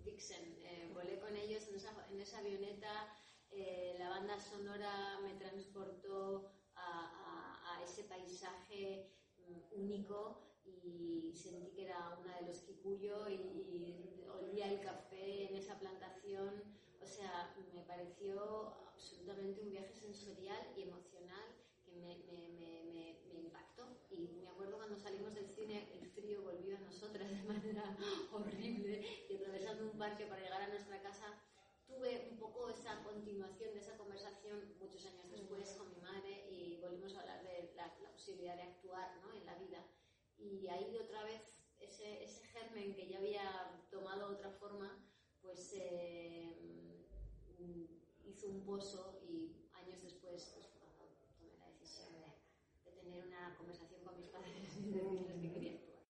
Dixon, eh, volé con ellos en esa, en esa avioneta, eh, la banda sonora me transportó a, a- a ese paisaje mm, único y sentí que era una de los Kikuyo y, y olía el café en esa plantación. O sea, me pareció absolutamente un viaje sensorial y emocional que me, me, me, me, impactó. Y me acuerdo cuando salimos del cine, el frío volvió a nosotras de manera horrible y atravesando un parque para llegar a nuestra casa, tuve un poco esa continuación de esa conversación muchos años después con mi madre y volvimos a hablar de la, la posibilidad de actuar ¿no? en la vida. Y ahí otra vez ese, ese germen que ya había tomado otra forma, pues eh, hizo un pozo y años después, pues, cuando tomé la decisión de, de tener una conversación con mis padres y decirles que quería actuar.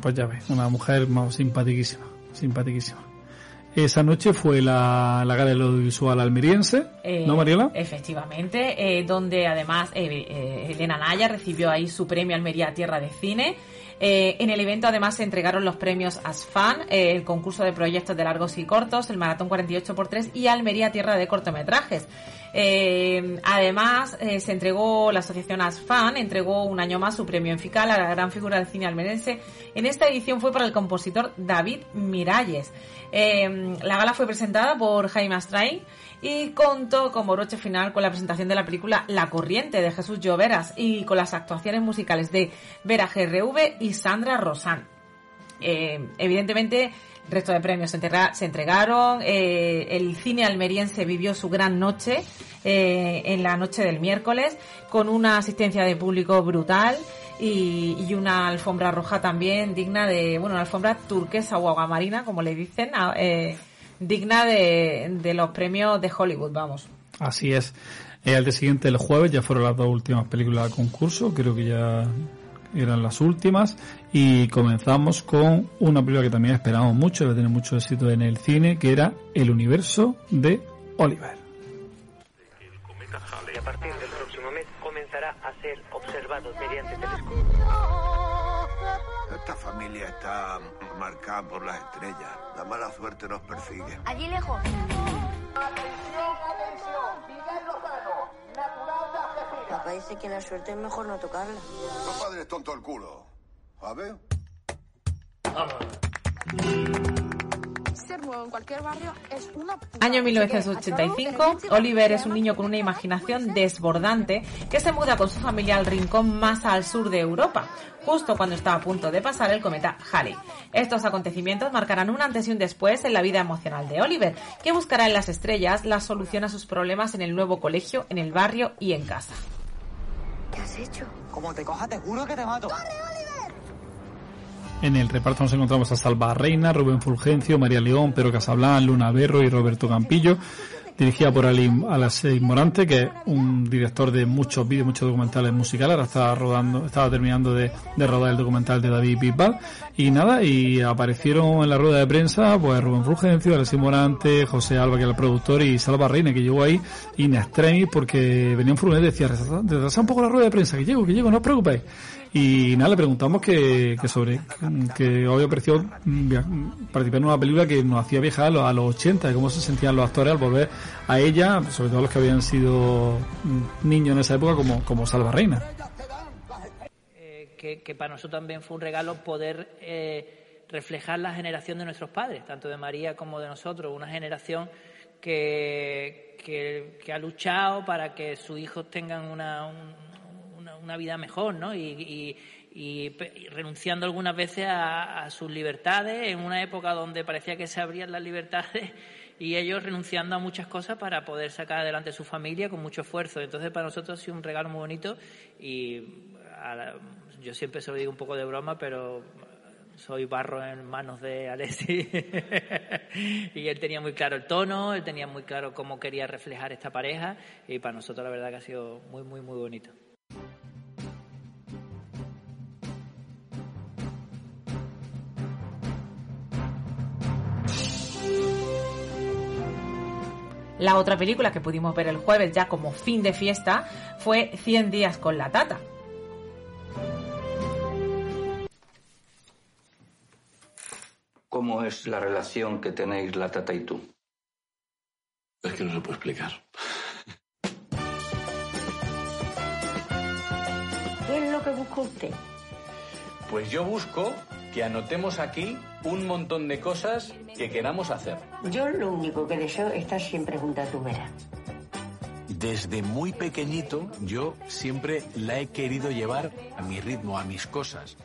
Pues ya ves, una mujer más simpaticísima, simpaticísima. Esa noche fue la, la gala del audiovisual almeriense, Eh, ¿no, Mariela? Efectivamente, eh, donde además eh, eh, Elena Naya recibió ahí su premio Almería Tierra de Cine. Eh, en el evento además se entregaron los premios ASFAN, eh, el concurso de proyectos de largos y cortos, el Maratón 48x3 y Almería Tierra de cortometrajes. Eh, además, se entregó, la asociación ASFAN entregó un año más su premio en FICAL a la gran figura del cine almerense. En esta edición fue para el compositor David Miralles. La gala fue presentada por Jaime Astrain y contó como broche final con la presentación de la película La Corriente de Jesús Lloveras y con las actuaciones musicales de Vera GRV y Sandra Rosán. Eh, evidentemente, el resto de premios se, se entregaron. eh, el cine almeriense vivió su gran noche eh, en la noche del miércoles con una asistencia de público brutal y, y una alfombra roja también digna de, bueno, una alfombra turquesa o aguamarina, como le dicen, a- eh, digna de, de los premios de Hollywood, vamos. Así es. Eh, al día siguiente, el jueves, ya fueron las dos últimas películas de concurso, creo que ya eran las últimas, y comenzamos con una película que también esperamos mucho, que tiene mucho éxito en el cine, que era El universo de Oliver. Y a partir del próximo mes comenzará a ser observado mediante telescopio. Esta familia está marcada por las estrellas. La mala suerte nos persigue. Allí lejos. Atención, atención, Miguel Lozano, natural de Algeciras. Papá dice que la suerte es mejor no tocarla. Tu padre es tonto el culo. A ver. Ser nuevo en cualquier barrio es una puta. Año 1985, Oliver es un niño con una imaginación desbordante que se muda con su familia al rincón más al sur de Europa, justo cuando está a punto de pasar el cometa Halley. Estos acontecimientos marcarán un antes y un después en la vida emocional de Oliver, que buscará en las estrellas la solución a sus problemas en el nuevo colegio, en el barrio y en casa. ¿Qué has hecho? Como te coja, te juro que te mato. En el reparto nos encontramos a Salva Reina, Rubén Fulgencio, María León, Pedro Casablán, Luna Berro y Roberto Campillo. Dirigida por Ali Alasei Morante, que es un director de muchos vídeos, muchos documentales musicales. Ahora estaba rodando, estaba terminando de, rodar el documental de David Bisbal. Y nada, y aparecieron en la rueda de prensa, pues Rubén Fulgencio, Alexis Morante, José Alba, que era el productor, y Salva Reina, que llegó ahí in extremis porque venía un furgoneta y decía, retrasa un poco la rueda de prensa, que llego, que llego, no os preocupéis. Y nada, le preguntamos que, que sobre, que hoy apareció mm, participar en una película que nos hacía viajar a los, a los 80, de cómo se sentían los actores al volver a ella, sobre todo los que habían sido mm, niños en esa época, como, como Salva Reina. Eh, que, que, para nosotros también fue un regalo poder eh, reflejar la generación de nuestros padres, tanto de María como de nosotros, una generación que, que, que ha luchado para que sus hijos tengan una, un, una vida mejor, ¿no? Y, y, renunciando algunas veces a, a, sus libertades en una época donde parecía que se abrían las libertades y ellos renunciando a muchas cosas para poder sacar adelante su familia con mucho esfuerzo. Entonces para nosotros ha sido un regalo muy bonito y la, yo siempre se lo digo un poco de broma, pero soy barro en manos de Alessi y él tenía muy claro el tono, él tenía muy claro cómo quería reflejar esta pareja y para nosotros la verdad que ha sido muy, muy, muy bonito. La otra película que pudimos ver el jueves ya como fin de fiesta fue 100 días con la tata. ¿Cómo es la relación que tenéis la tata y tú? Es que no se puede explicar. ¿Qué es lo que busca usted? Pues yo busco que anotemos aquí un montón de cosas que queramos hacer. Yo lo único que deseo es estar siempre junto a tu vera. Desde muy pequeñito yo siempre la he querido llevar a mi ritmo, a mis cosas.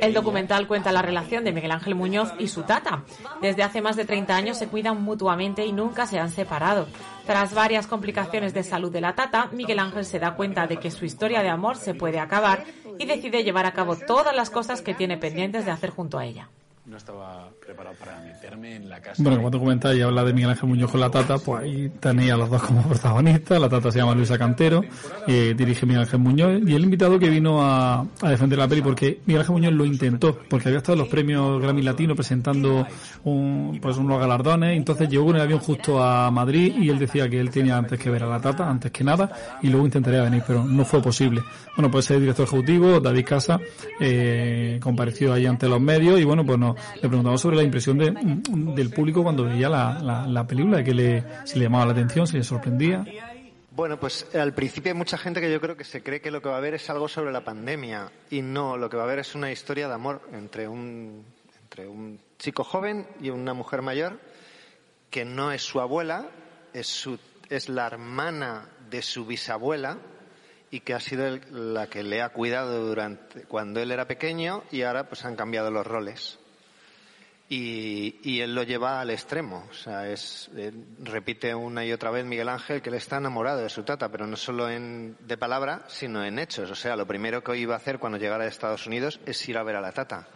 El documental cuenta la relación de Miguel Ángel Muñoz y su tata. Desde hace más de 30 años se cuidan mutuamente y nunca se han separado. Tras varias complicaciones de salud de la tata, Miguel Ángel se da cuenta de que su historia de amor se puede acabar y decide llevar a cabo todas las cosas que tiene pendientes de hacer junto a ella no estaba preparado para meterme en la casa. Bueno, como te comentas y habla de Miguel Ángel Muñoz con la Tata, pues ahí tenéis a los dos como protagonistas. La Tata se llama Luisa Cantero, eh, dirige Miguel Ángel Muñoz y el invitado que vino a, a, defender la peli porque Miguel Ángel Muñoz lo intentó, porque había estado en los premios Grammy Latino presentando un, pues unos galardones, entonces llegó en el avión justo a Madrid y él decía que él tenía antes que ver a la Tata, antes que nada, y luego intentaría venir, pero no fue posible. Bueno, pues el director ejecutivo, David Casa, eh, compareció ahí ante los medios y bueno, pues le preguntamos sobre la impresión de, del público cuando veía la, la, la película, que le, si le llamaba la atención, si le sorprendía. Bueno, pues al principio hay mucha gente que yo creo que se cree que lo que va a ver es algo sobre la pandemia y no, lo que va a ver es una historia de amor entre un, entre un chico joven y una mujer mayor que no es su abuela, es, su, es la hermana de su bisabuela y que ha sido el, la que le ha cuidado durante cuando él era pequeño y ahora pues han cambiado los roles. Y, él lo lleva al extremo. O sea, es, eh, repite una y otra vez Miguel Ángel que él está enamorado de su tata, pero no solo en, de palabra, sino en hechos. O sea, lo primero que iba a hacer cuando llegara a Estados Unidos es ir a ver a la tata.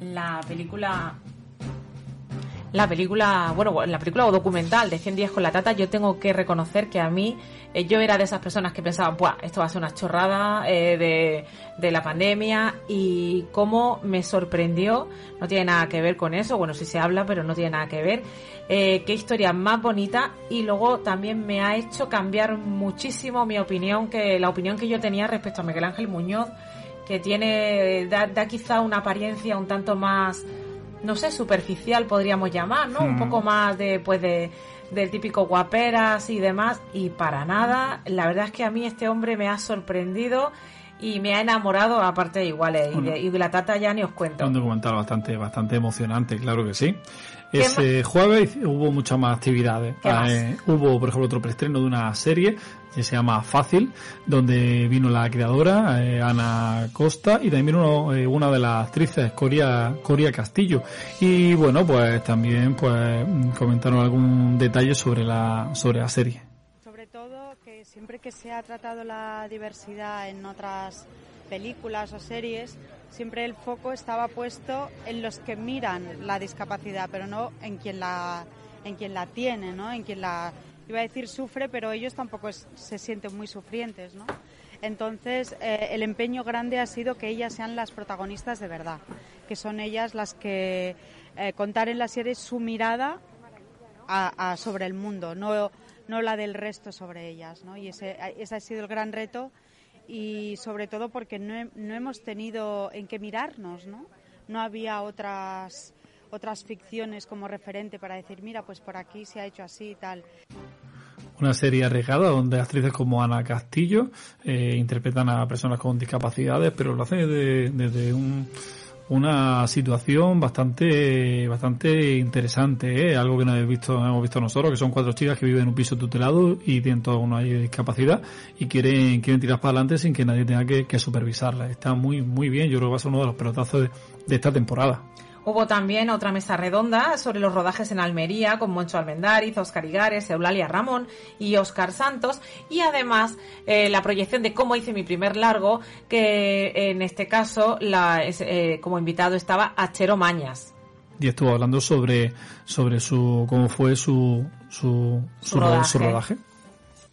La película la película, bueno, la película o documental de 100 días con la tata, yo tengo que reconocer que a mí, eh, yo era de esas personas que pensaban, Buah, esto va a ser una chorrada eh, de, de, la pandemia y cómo me sorprendió, no tiene nada que ver con eso, bueno, sí se habla, pero no tiene nada que ver, eh, qué historia más bonita y luego también me ha hecho cambiar muchísimo mi opinión, que la opinión que yo tenía respecto a Miguel Ángel Muñoz, que tiene, da, da quizá una apariencia un tanto más no sé, superficial podríamos llamar, ¿no? Un poco más de, pues de, del típico guaperas y demás, y para nada, la verdad es que a mí este hombre me ha sorprendido y me ha enamorado aparte de iguales, y, de, y de la tata ya ni os cuento. Un documental bastante, bastante emocionante, claro que sí. Ese jueves hubo muchas más actividades. Eh, hubo, por ejemplo, otro preestreno de una serie que se llama Fácil, donde vino la creadora, eh, Ana Costa, y también vino eh, una de las actrices, Coria, Coria Castillo. Y bueno, pues también pues comentaron algún detalle sobre la, sobre la serie. Sobre todo que siempre que se ha tratado la diversidad en otras películas o series, siempre el foco estaba puesto en los que miran la discapacidad, pero no en quien la, en quien la tiene, ¿no? En quien la, iba a decir sufre, pero ellos tampoco es- se sienten muy sufrientes, ¿no? Entonces, eh, el empeño grande ha sido que ellas sean las protagonistas de verdad, que son ellas las que eh, contar en la serie su mirada a- a- sobre el mundo, no, no la del resto sobre ellas, ¿no? Y ese, ese ha sido el gran reto y sobre todo porque no, no hemos tenido en qué mirarnos, ¿no? No había otras otras ficciones como referente para decir, mira, pues por aquí se ha hecho así y tal. Una serie arriesgada donde actrices como Ana Castillo eh, interpretan a personas con discapacidades, pero lo hacen desde, desde un- una situación bastante bastante interesante, ¿eh? algo que no hemos visto, hemos visto nosotros, que son cuatro chicas que viven en un piso tutelado y tienen toda una discapacidad y quieren quieren tirar para adelante sin que nadie tenga que, que supervisarlas. Está muy muy bien, yo creo que va a ser uno de los pelotazos de esta temporada. Hubo también otra mesa redonda sobre los rodajes en Almería con Moncho Almendariz, Óscar Igares, Eulalia Ramón y Óscar Santos y además eh, la proyección de cómo hice mi primer largo que en este caso la, es, eh, como invitado estaba Achero Mañas. y estuvo hablando sobre sobre su cómo fue su su, Su su, ro- rodaje. su rodaje.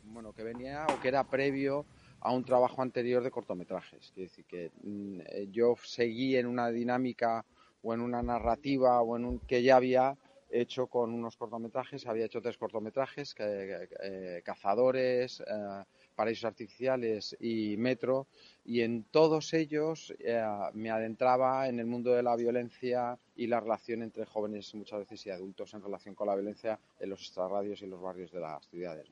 bueno, que venía o que era previo a un trabajo anterior de cortometrajes. Quiere decir que mm, eh, yo seguí en una dinámica o en una narrativa o en que ya había hecho con unos cortometrajes, había hecho tres cortometrajes, eh, Cazadores, eh, Paraísos Artificiales y Metro, y en todos ellos eh, me adentraba en el mundo de la violencia y la relación entre jóvenes muchas veces y adultos en relación con la violencia en los extrarradios y los barrios de las ciudades.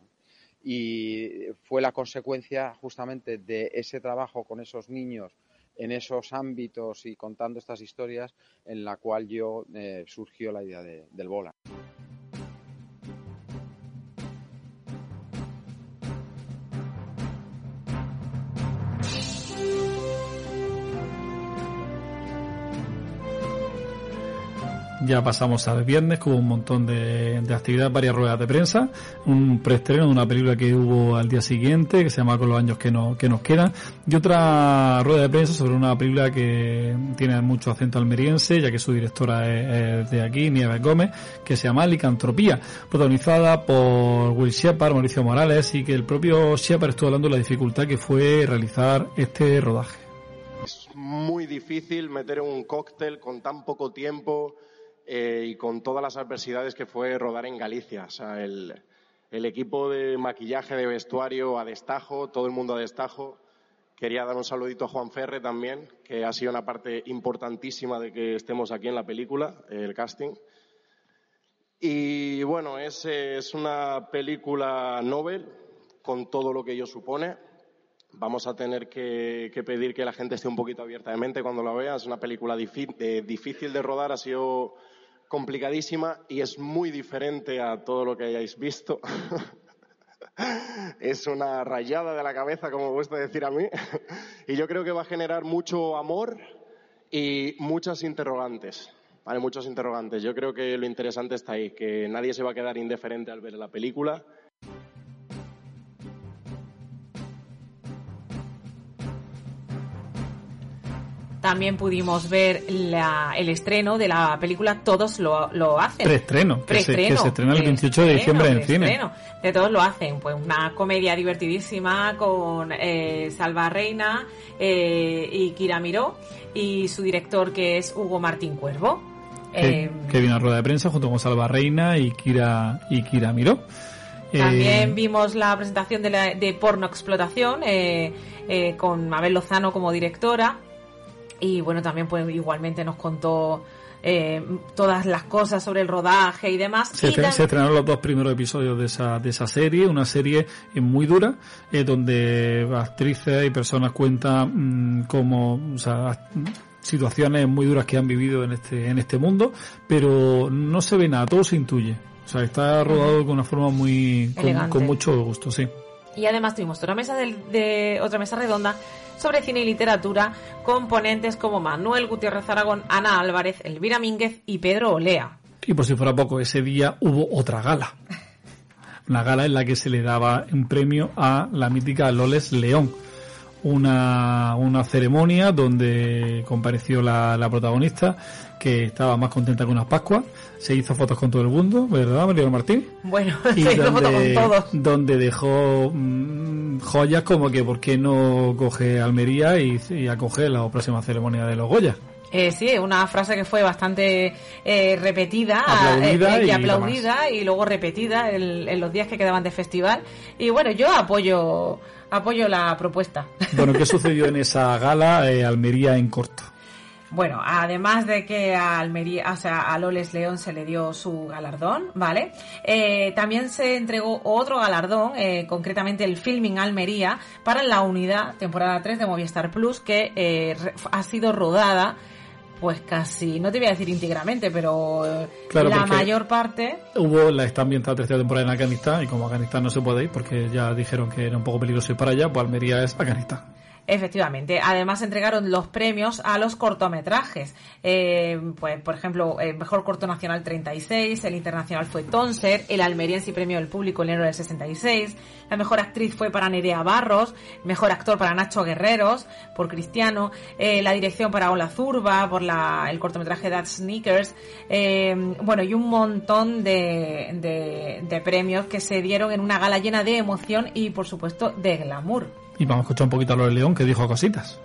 y fue la consecuencia justamente de ese trabajo con esos niños en esos ámbitos y contando estas historias en la cual yo eh, surgió la idea de- del bola. Ya pasamos al viernes con un montón de, de actividades, varias ruedas de prensa, un preestreno de una película que hubo al día siguiente, que se llama Con los años que, no, que nos quedan, y otra rueda de prensa sobre una película que tiene mucho acento almeriense, ya que su directora es, es de aquí, Nieves Gómez, que se llama Licantropía, protagonizada por Will Shepard, Mauricio Morales, y que el propio Shepard estuvo hablando de la dificultad que fue realizar este rodaje. Es muy difícil meter un cóctel con tan poco tiempo eh, y con todas las adversidades que fue rodar en Galicia. O sea, el, el equipo de maquillaje, de vestuario a destajo, todo el mundo a destajo. Quería dar un saludito a Juan Ferre también, que ha sido una parte importantísima de que estemos aquí en la película, el casting. Y bueno, es, es una película novel con todo lo que ello supone. Vamos a tener que, que pedir que la gente esté un poquito abierta de mente cuando la vea. Es una película difícil de rodar, ha sido complicadísima y es muy diferente a todo lo que hayáis visto. es una rayada de la cabeza, como gusta decir a mí. y yo creo que va a generar mucho amor y muchas interrogantes. Vale, muchos interrogantes. Yo creo que lo interesante está ahí, que nadie se va a quedar indiferente al ver la película. También pudimos ver la- el estreno de la película Todos lo, lo hacen. Preestreno, que se, que Preestreno, se estrena el 28 de diciembre en cine. preestreno. De todos lo hacen, pues una comedia divertidísima con eh, Salva Reina eh, y Kira Miró y su director que es Hugo Martín Cuervo. que, Eh, que vino a rueda de prensa junto con Salva Reina y Kira, y Kira Miró. Eh, También vimos la presentación de, la, de Porno Explotación eh, eh, con Mabel Lozano como directora y bueno también pues igualmente nos contó eh, todas las cosas sobre el rodaje y demás. se, Y estrenaron los dos primeros episodios de esa, de esa serie, una serie eh, muy dura, eh, donde actrices y personas cuentan mm, como, o sea, situaciones muy duras que han vivido en este, en este mundo, pero no se ve nada, todo se intuye. O sea, está rodado de una forma muy, con, con mucho gusto, sí. Y además tuvimos otra mesa del- de, otra mesa redonda sobre cine y literatura con ponentes como Manuel Gutiérrez Aragón, Ana Álvarez, Elvira Mínguez y Pedro Olea. Y por si fuera poco, ese día hubo otra gala. una gala en la que se le daba un premio a la mítica Loles León. Una, una ceremonia donde compareció la, protagonista que estaba más contenta que unas Pascuas. Se hizo fotos con todo el mundo, ¿verdad, María Martín? Bueno, Y se hizo foto con donde, todos. donde dejó mm, joyas como que por qué no coge Almería y, y acoge la próxima ceremonia de los Goya. Eh, sí, una frase que fue bastante eh, repetida Aplaudida eh, y y aplaudida y luego repetida en, en los días que quedaban de festival. Y bueno, yo apoyo apoyo la propuesta. Bueno, ¿qué sucedió en esa gala eh, Almería en corto? Bueno, además de que a Almería, o sea, a Loles León se le dio su galardón, ¿vale? Eh, también se entregó otro galardón, eh, concretamente el Filming Almería, para la unidad temporada 3 de Movistar Plus, que eh, ha sido rodada, pues casi, no te voy a decir íntegramente, pero eh, Claro, la mayor parte Hubo la está ambientada tercera temporada en Afganistán y como Afganistán no se puede ir porque ya dijeron que era un poco peligroso ir para allá, pues Almería es Afganistán. Efectivamente. Además entregaron los premios a los cortometrajes. Eh, pues, por ejemplo, el mejor corto nacional 36, el internacional fue Tonser, el almeriense premio del público en enero del 66, la mejor actriz fue para Nerea Barros, mejor actor para Nacho Guerreros, por Cristiano, eh, la dirección para Ola Zurba, por la, el cortometraje That Sneakers, eh, bueno, y un montón de, de, de premios que se dieron en una gala llena de emoción y, por supuesto, de glamour. Y vamos a escuchar un poquito a Lore León que dijo cositas.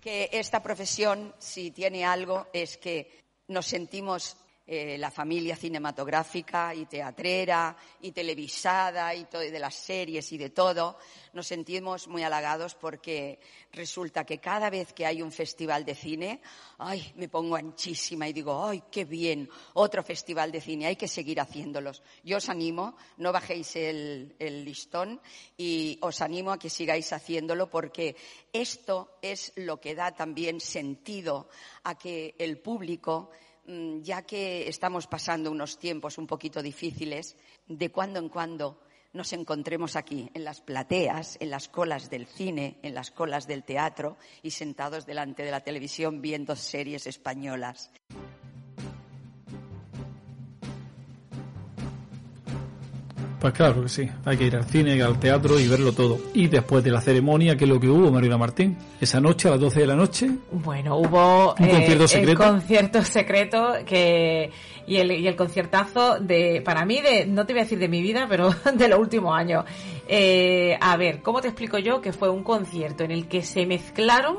que esta profesión, si tiene algo, es que nos sentimos eh, la familia cinematográfica y teatrera y televisada y to- de las series y de todo, nos sentimos muy halagados porque resulta que cada vez que hay un festival de cine, ay, me pongo anchísima y digo, ay, qué bien, otro festival de cine, hay que seguir haciéndolos. Yo os animo, no bajéis el, listón y os animo a que sigáis haciéndolo porque esto es lo que da también sentido a que el público ya que estamos pasando unos tiempos un poquito difíciles, de cuando en cuando nos encontremos aquí, en las plateas, en las colas del cine, en las colas del teatro y sentados delante de la televisión viendo series españolas. Pues claro que sí, hay que ir al cine, ir al teatro y verlo todo. Y después de la ceremonia, ¿qué es lo que hubo, Marina Martín? Esa noche, a las 12 de la noche, Bueno, hubo ¿Un concierto secreto? el concierto secreto que y el, y el conciertazo de para mí de no te voy a decir de mi vida, pero de los últimos años. Eh, a ver, ¿cómo te explico yo que fue un concierto en el que se mezclaron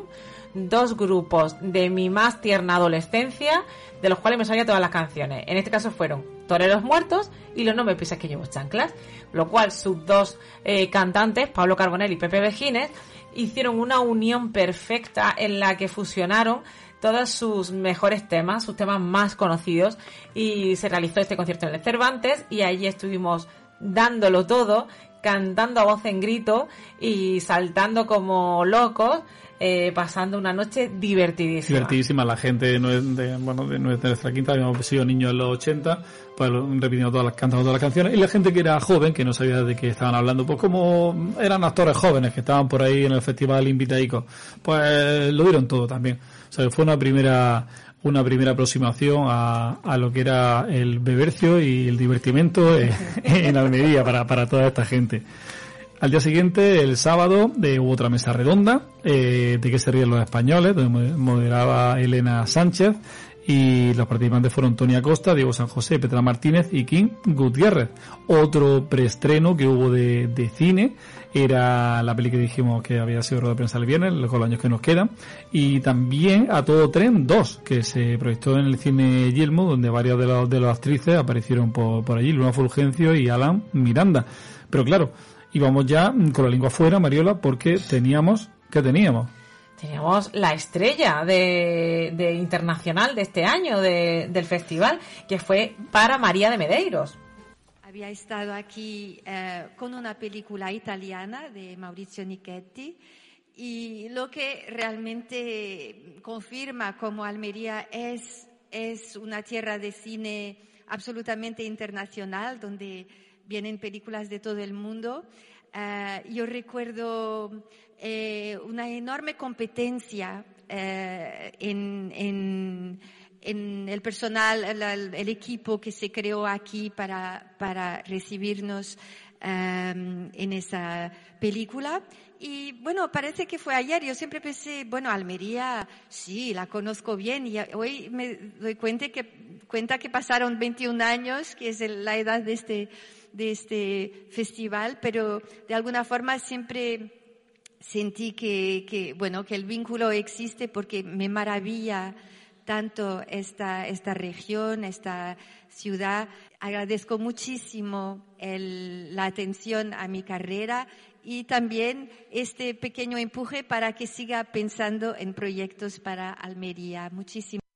dos grupos de mi más tierna adolescencia, de los cuales me sabía todas las canciones. En este caso fueron Toreros Muertos y Los No me pisas que llevo chanclas, lo cual sus dos eh, cantantes, Pablo Carbonell y Pepe Vejines, hicieron una unión perfecta en la que fusionaron todos sus mejores temas, sus temas más conocidos y se realizó este concierto en el Cervantes y allí estuvimos dándolo todo, cantando a voz en grito y saltando como locos, eh, pasando una noche divertidísima. divertidísima. La gente de, bueno, de nuestra quinta, habíamos sido niños en los 80, pues repitiendo todas las, cantando todas las canciones. Y la gente que era joven, que no sabía de qué estaban hablando, pues como eran actores jóvenes que estaban por ahí en el festival Invitaicos, pues lo dieron todo también. O sea, fue una primera una primera aproximación a, a lo que era el bebercio y el divertimento en, en Almería para, para toda esta gente. Al día siguiente, el sábado, eh, hubo otra mesa redonda eh, de que se ríen los españoles, donde mo- moderaba Elena Sánchez y los participantes fueron Tony Acosta, Diego San José, Petra Martínez y Kim Gutiérrez. Otro preestreno que hubo de, de cine era la peli que dijimos que había sido rueda de prensa el viernes, con los años que nos quedan, y también A Todo Tren 2, que se proyectó en el cine Yelmo, donde varias de, las de las actrices aparecieron por, por allí, Luna Fulgencio y Alan Miranda. Pero claro, íbamos ya con la lengua fuera, Mariola, porque teníamos, ¿qué teníamos? Teníamos la estrella de, de internacional de este año de- del festival, que fue para María de Medeiros. Había estado aquí eh, con una película italiana de Maurizio Nichetti y lo que realmente confirma cómo Almería es, es una tierra de cine absolutamente internacional donde vienen películas de todo el mundo. Eh, yo recuerdo eh, una enorme competencia eh, en, en- el personal, el, equipo que se creó aquí para, para recibirnos en esa película. Y bueno, parece que fue ayer. Yo siempre pensé, bueno, Almería, sí, la conozco bien. Y hoy me doy cuenta que, cuenta que pasaron 21 años, que es la edad de este, de este festival, pero de alguna forma siempre sentí que, que, bueno, que el vínculo existe porque me maravilla tanto esta, esta región, esta ciudad. Agradezco muchísimo el, la atención a mi carrera y también este pequeño empuje para que siga pensando en proyectos para Almería. Muchísimas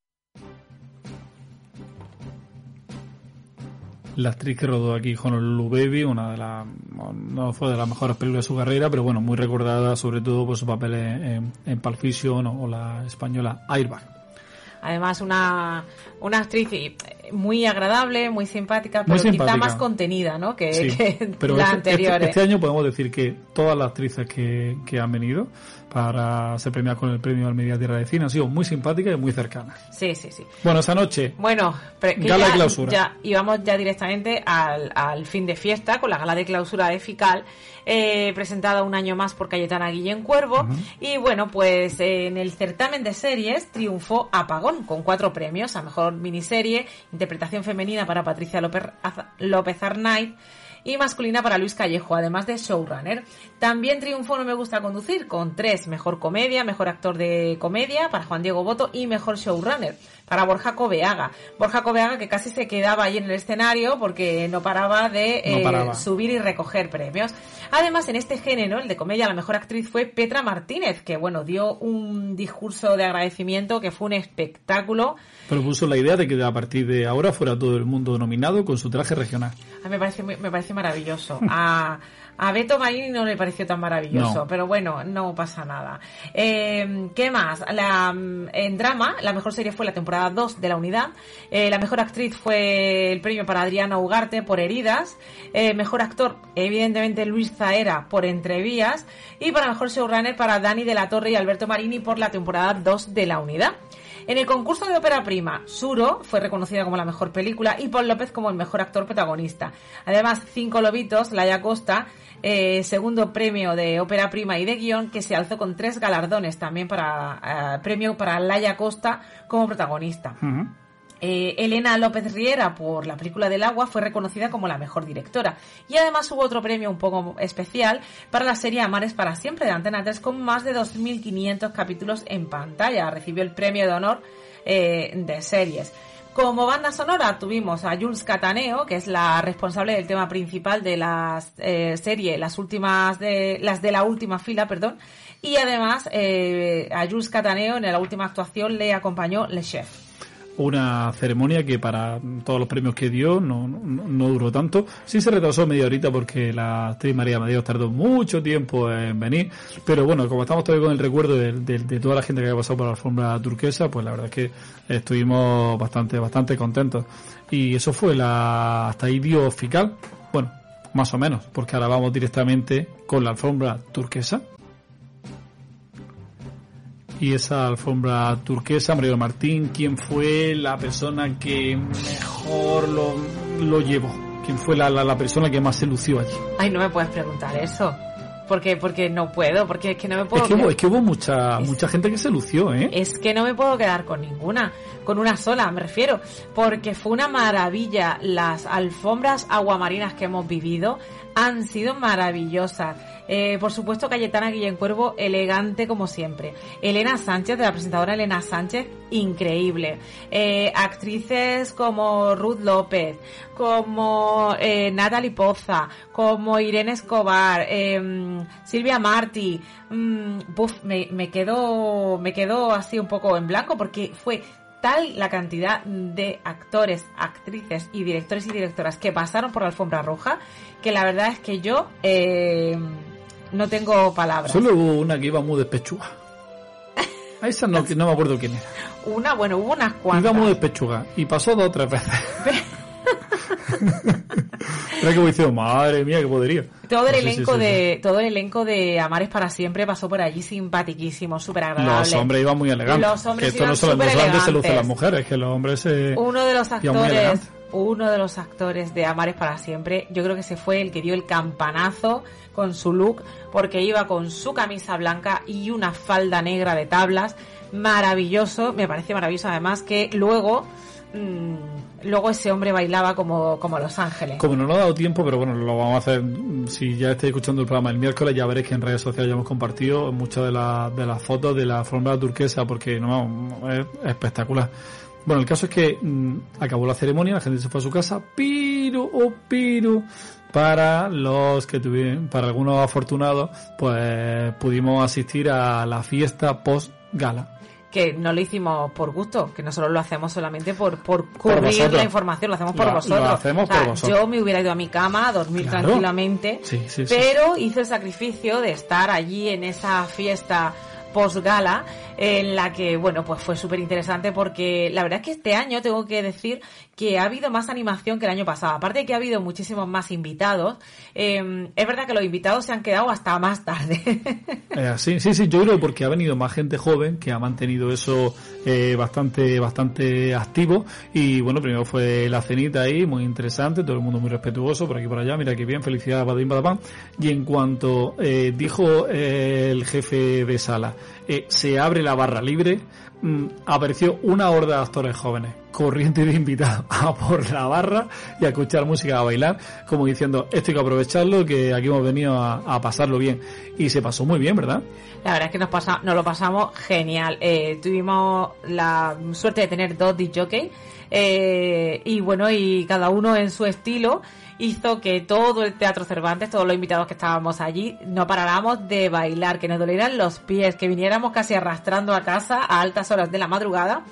la actriz que rodó aquí Honolulu Baby, una de las, no fue de las mejores películas de su carrera, pero bueno, muy recordada sobre todo por su papel en, en Pulp Fiction o, o la española Airbag. Además, una, una actriz muy agradable, muy simpática, pero quizá más contenida, ¿no? Que, Sí, que pero la este, anterior. este- este año podemos decir que todas las actrices que, que han venido para ser premiadas con el premio Almería Tierra de Cine han sido muy simpáticas y muy cercanas. Sí, sí, sí. Bueno, esa noche, Bueno, pero Gala ya, de clausura. ya- y vamos ya directamente al, al fin de fiesta con la gala de clausura de FICAL, eh, presentada un año más por Cayetana Guillén Cuervo. Y bueno, pues eh, en el certamen de series triunfó Apagón con cuatro premios a mejor miniserie, interpretación femenina para Patricia López, López Arnaiz y masculina para Luis Callejo, además de showrunner. También triunfó No me gusta conducir con tres, mejor comedia, mejor actor de comedia para Juan Diego Boto y mejor showrunner para Borja Coveaga. Borja Coveaga que casi se quedaba ahí en el escenario porque no paraba de No eh, paraba. subir y recoger premios. Además, en este género, el de comedia, la mejor actriz fue Petra Martínez, que bueno, dio un discurso de agradecimiento que fue un espectáculo. propuso la idea de que a partir de ahora fuera todo el mundo nominado con su traje regional. A mí me parece, me parece maravilloso. A, a Beto Marini no le pareció tan maravilloso, No. pero bueno, no pasa nada. Eh, ¿Qué más? La, mm, en drama, la mejor serie fue la temporada 2 de la unidad. Eh, la mejor actriz fue el premio para Adriana Ugarte por Heridas. Eh, mejor actor, evidentemente Luis Zaera por Entrevías. Y para mejor showrunner para Dani de la Torre y Alberto Marini por la temporada 2 de la unidad. En el concurso de ópera prima, Suro fue reconocida como la mejor película y Paul López como el mejor actor protagonista. Además, Cinco Lobitos, Laia Costa, eh, segundo premio de ópera prima y de guion, que se alzó con tres galardones también para eh, premio para Laia Costa como protagonista. Eh, Elena López Riera por la película del agua fue reconocida como la mejor directora. Y además hubo otro premio un poco especial para la serie Amares para siempre de Antena 3 con más de 2.500 capítulos en pantalla. Recibió el premio de honor eh, de series. Como banda sonora tuvimos a Jules Cataneo, que es la responsable del tema principal de la eh, serie, las últimas de las de la última fila, perdón, y además eh, a Jules Cataneo en la última actuación le acompañó Le Chef. Una ceremonia que para todos los premios que dio no, no, duró tanto. Sí se retrasó media horita porque la actriz María Medeiros tardó mucho tiempo en venir. Pero bueno, como estamos todavía con el recuerdo de, de- de toda la gente que había pasado por la alfombra turquesa, pues la verdad es que estuvimos bastante, bastante contentos. Y eso fue la, hasta ahí dio Fical. Bueno, más o menos, porque ahora vamos directamente con la alfombra turquesa. Y esa alfombra turquesa, Mario Martín, ¿quién fue la persona que mejor lo, lo llevó? ¿Quién fue la, la, la persona que más se lució allí? Ay, no me puedes preguntar eso. Porque, porque no puedo, porque es que no me Es puedo... que hubo, es que hubo mucha, mucha gente que se lució, ¿eh? Es que no me puedo quedar con ninguna, con una sola, me refiero, porque fue una maravilla. Las alfombras aguamarinas que hemos vivido han sido maravillosas. Eh, por supuesto, Cayetana Guillén Cuervo, elegante como siempre. Elena Sánchez, de la presentadora Elena Sánchez, increíble. Eh, actrices como Ruth López, como eh, Natalie Poza, como Irene Escobar, eh, Silvia Martí. mm, buf, me, me quedo, me quedo así un poco en blanco porque fue tal la cantidad de actores, actrices y directores y directoras que pasaron por la alfombra roja que la verdad es que yo eh, no tengo palabras. Solo hubo una que iba muy despechuga. A esa no, que no me acuerdo quién era. Una, bueno, hubo unas cuantas. Iba muy despechuga y pasó dos o tres veces. Era como diciendo, madre mía, qué poderío. Todo el Sí, elenco sí, sí. de todo el elenco de Amares para siempre pasó por allí simpatiquísimo, súper agradable. Los hombres iban muy elegantes. Los hombres que esto no solo solamente se luce superelegantes. las mujeres, que los hombres se. Uno de los actores, uno de los actores de Amares para siempre, yo creo que se fue el que dio el campanazo con su look, porque iba con su camisa blanca y una falda negra de tablas, maravilloso, me parece maravilloso además que luego mm, luego ese hombre bailaba como, como Los Ángeles. Como no nos ha dado tiempo, pero bueno, lo vamos a hacer. Si ya estáis escuchando el programa el miércoles, ya veréis que en redes sociales ya hemos compartido muchas de, las de las fotos de la alfombra turquesa, porque no, es espectacular. Bueno, el caso es que mm, acabó la ceremonia, la gente se fue a su casa, pero, oh, pero, para los que tuvieron, para algunos afortunados, pues pudimos asistir a la fiesta post-gala. Que no lo hicimos por gusto, que nosotros lo hacemos solamente por, por cubrir la información, lo hacemos por Lo- lo vosotros. hacemos O sea, por vosotros. Yo me hubiera ido a mi cama a dormir Claro. tranquilamente, Sí, sí, sí. pero hice el sacrificio de estar allí en esa fiesta post-gala en la que, bueno, pues fue súper interesante porque la verdad es que este año tengo que decir que ha habido más animación que el año pasado. Aparte de que ha habido muchísimos más invitados, eh, es verdad que los invitados se han quedado hasta más tarde. Eh, sí, sí, sí, yo creo porque ha venido más gente joven que ha mantenido eso eh, bastante, bastante activo y bueno, primero fue la cenita ahí, muy interesante, todo el mundo muy respetuoso por aquí por allá, mira que bien, felicidades, Badín Badapán. Y en cuanto eh, dijo el jefe de sala, eh, se abre la barra libre, mm, apareció una horda de actores jóvenes corriente de invitados a por la barra y a escuchar música, a bailar, como diciendo, esto hay que aprovecharlo, que aquí hemos venido a, pasarlo bien. Y se pasó muy bien, ¿verdad? La verdad es que nos, lo pasamos genial. Eh, tuvimos la suerte de tener dos DJ eh, y bueno, y cada uno en su estilo hizo que todo el Teatro Cervantes, todos los invitados que estábamos allí, no paráramos de bailar, que nos dolieran los pies, que viniéramos casi arrastrando a casa a altas horas de la madrugada.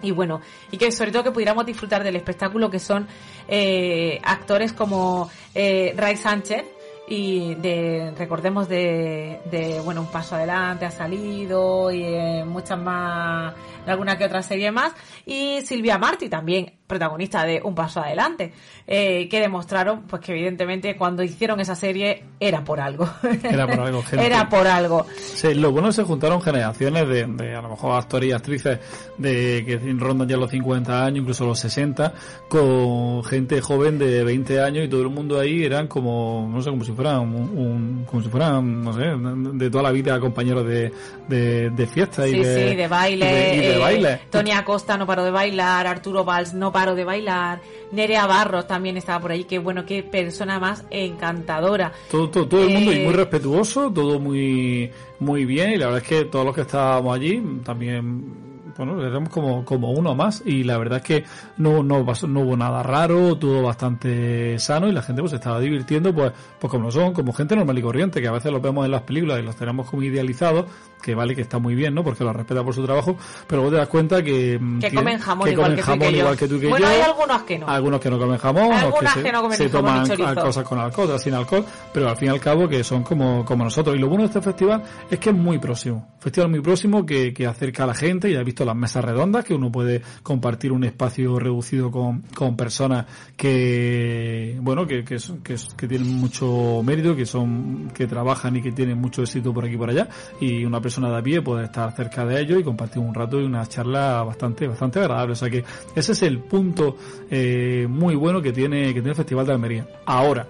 Y bueno, y que sobre todo que pudiéramos disfrutar del espectáculo que son eh, actores como eh, Ray Sánchez y de recordemos de, de bueno un paso adelante ha salido y eh, muchas más alguna que otra serie más y Silvia Marti también protagonista de un paso adelante eh, que demostraron pues que evidentemente cuando hicieron esa serie era por algo Era por algo, gente. era por algo Sí, lo bueno es que se juntaron generaciones de, de, a lo mejor actores y actrices de que rondan ya los 50 años, incluso los 60, con gente joven de 20 años y todo el mundo ahí eran como, no sé, como si fueran un, un- como si fueran, no sé, de toda la vida compañeros de, de, de fiesta y Sí, de, sí, de baile. y de- y de eh, baile. Tony Acosta no paró de bailar, Arturo Valls no paró de bailar, Nerea Barros también estaba por ahí, que bueno, qué persona más encantadora. Todo, todo, todo el mundo y Eh, muy respetuoso, todo muy muy bien y la verdad es que todos los que estábamos allí también bueno, éramos como, como uno más y la verdad es que no, no, no hubo nada raro, todo bastante sano y la gente pues se estaba divirtiendo pues, pues como son, como gente normal y corriente, que a veces los vemos en las películas y los tenemos como idealizados, que vale que está muy bien, ¿no? Porque los respeta por su trabajo, pero luego te das cuenta que... mm, Que comen jamón que igual comen que jamón igual que tú que Bueno, yo. hay algunos que no. Algunos que no comen jamón, Algunas otros que se, no comen se jamón toman cosas con alcohol, otras sin alcohol, pero al fin y al cabo que son como, como nosotros. Y lo bueno de este festival es que es muy próximo. Festival muy próximo que, que acerca a la gente. Ya he visto las mesas redondas, que uno puede compartir un espacio reducido con, con personas que, bueno, que, que, que, que tienen mucho mérito, que son, que trabajan y que tienen mucho éxito por aquí y por allá. Y una persona de a pie puede estar cerca de ellos y compartir un rato y una charla bastante, bastante agradable. O sea que ese es el punto eh, muy bueno que tiene, que tiene el Festival de Almería. Ahora,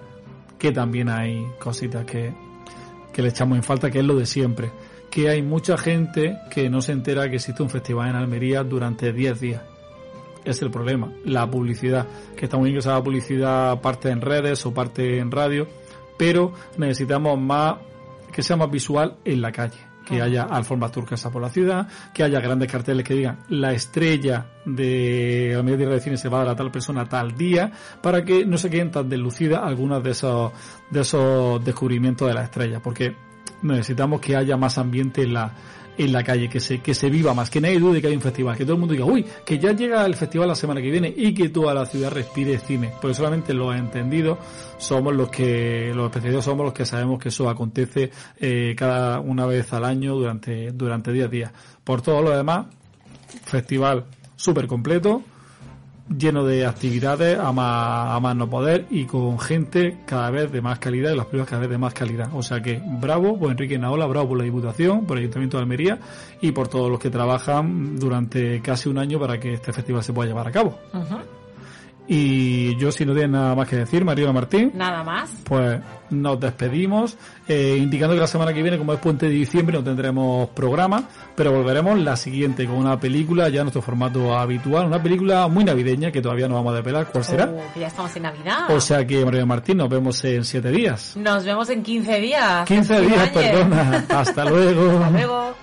que también hay cositas que, que le echamos en falta, que es lo de siempre. Que hay mucha gente que no se entera que existe un festival en Almería durante 10 días. Es el problema. La publicidad. Que está muy bien que se haga publicidad parte en redes o parte en radio, pero necesitamos más, que sea más visual en la calle. Que haya alfombras turcas por la ciudad, que haya grandes carteles que digan la estrella de Almería Tierra de Cine se va a dar a tal persona tal día, para que no se queden tan deslucidas algunas de esos, de esos descubrimientos de la estrella, porque necesitamos que haya más ambiente en la, en la calle, que se, que se viva más, que nadie dude que hay un festival, que todo el mundo diga, uy, que ya llega el festival la semana que viene y que toda la ciudad respire cine, porque solamente los entendidos somos los que, los especialistas somos los que sabemos que eso acontece eh, cada una vez al año durante, durante 10 días. Por todo lo demás, festival súper completo, lleno de actividades a más, a más no poder y con gente cada vez de más calidad y las películas cada vez de más calidad. O sea que bravo por Enrique Naola, bravo por la Diputación, por el Ayuntamiento de Almería y por todos los que trabajan durante casi un año para que este festival se pueda llevar a cabo. Y yo, si no tienes nada más que decir, Mariela Martín. Nada más. Pues nos despedimos, eh, indicando que la semana que viene, como es puente de diciembre, no tendremos programa, pero volveremos la siguiente con una película, ya en nuestro formato habitual, una película muy navideña que todavía no vamos a desvelar cuál será. Oh, que ya estamos en Navidad. O sea que, Mariela Martín, nos vemos en siete días. Nos vemos en 15 días. 15 días, perdona. Hasta luego. Hasta luego.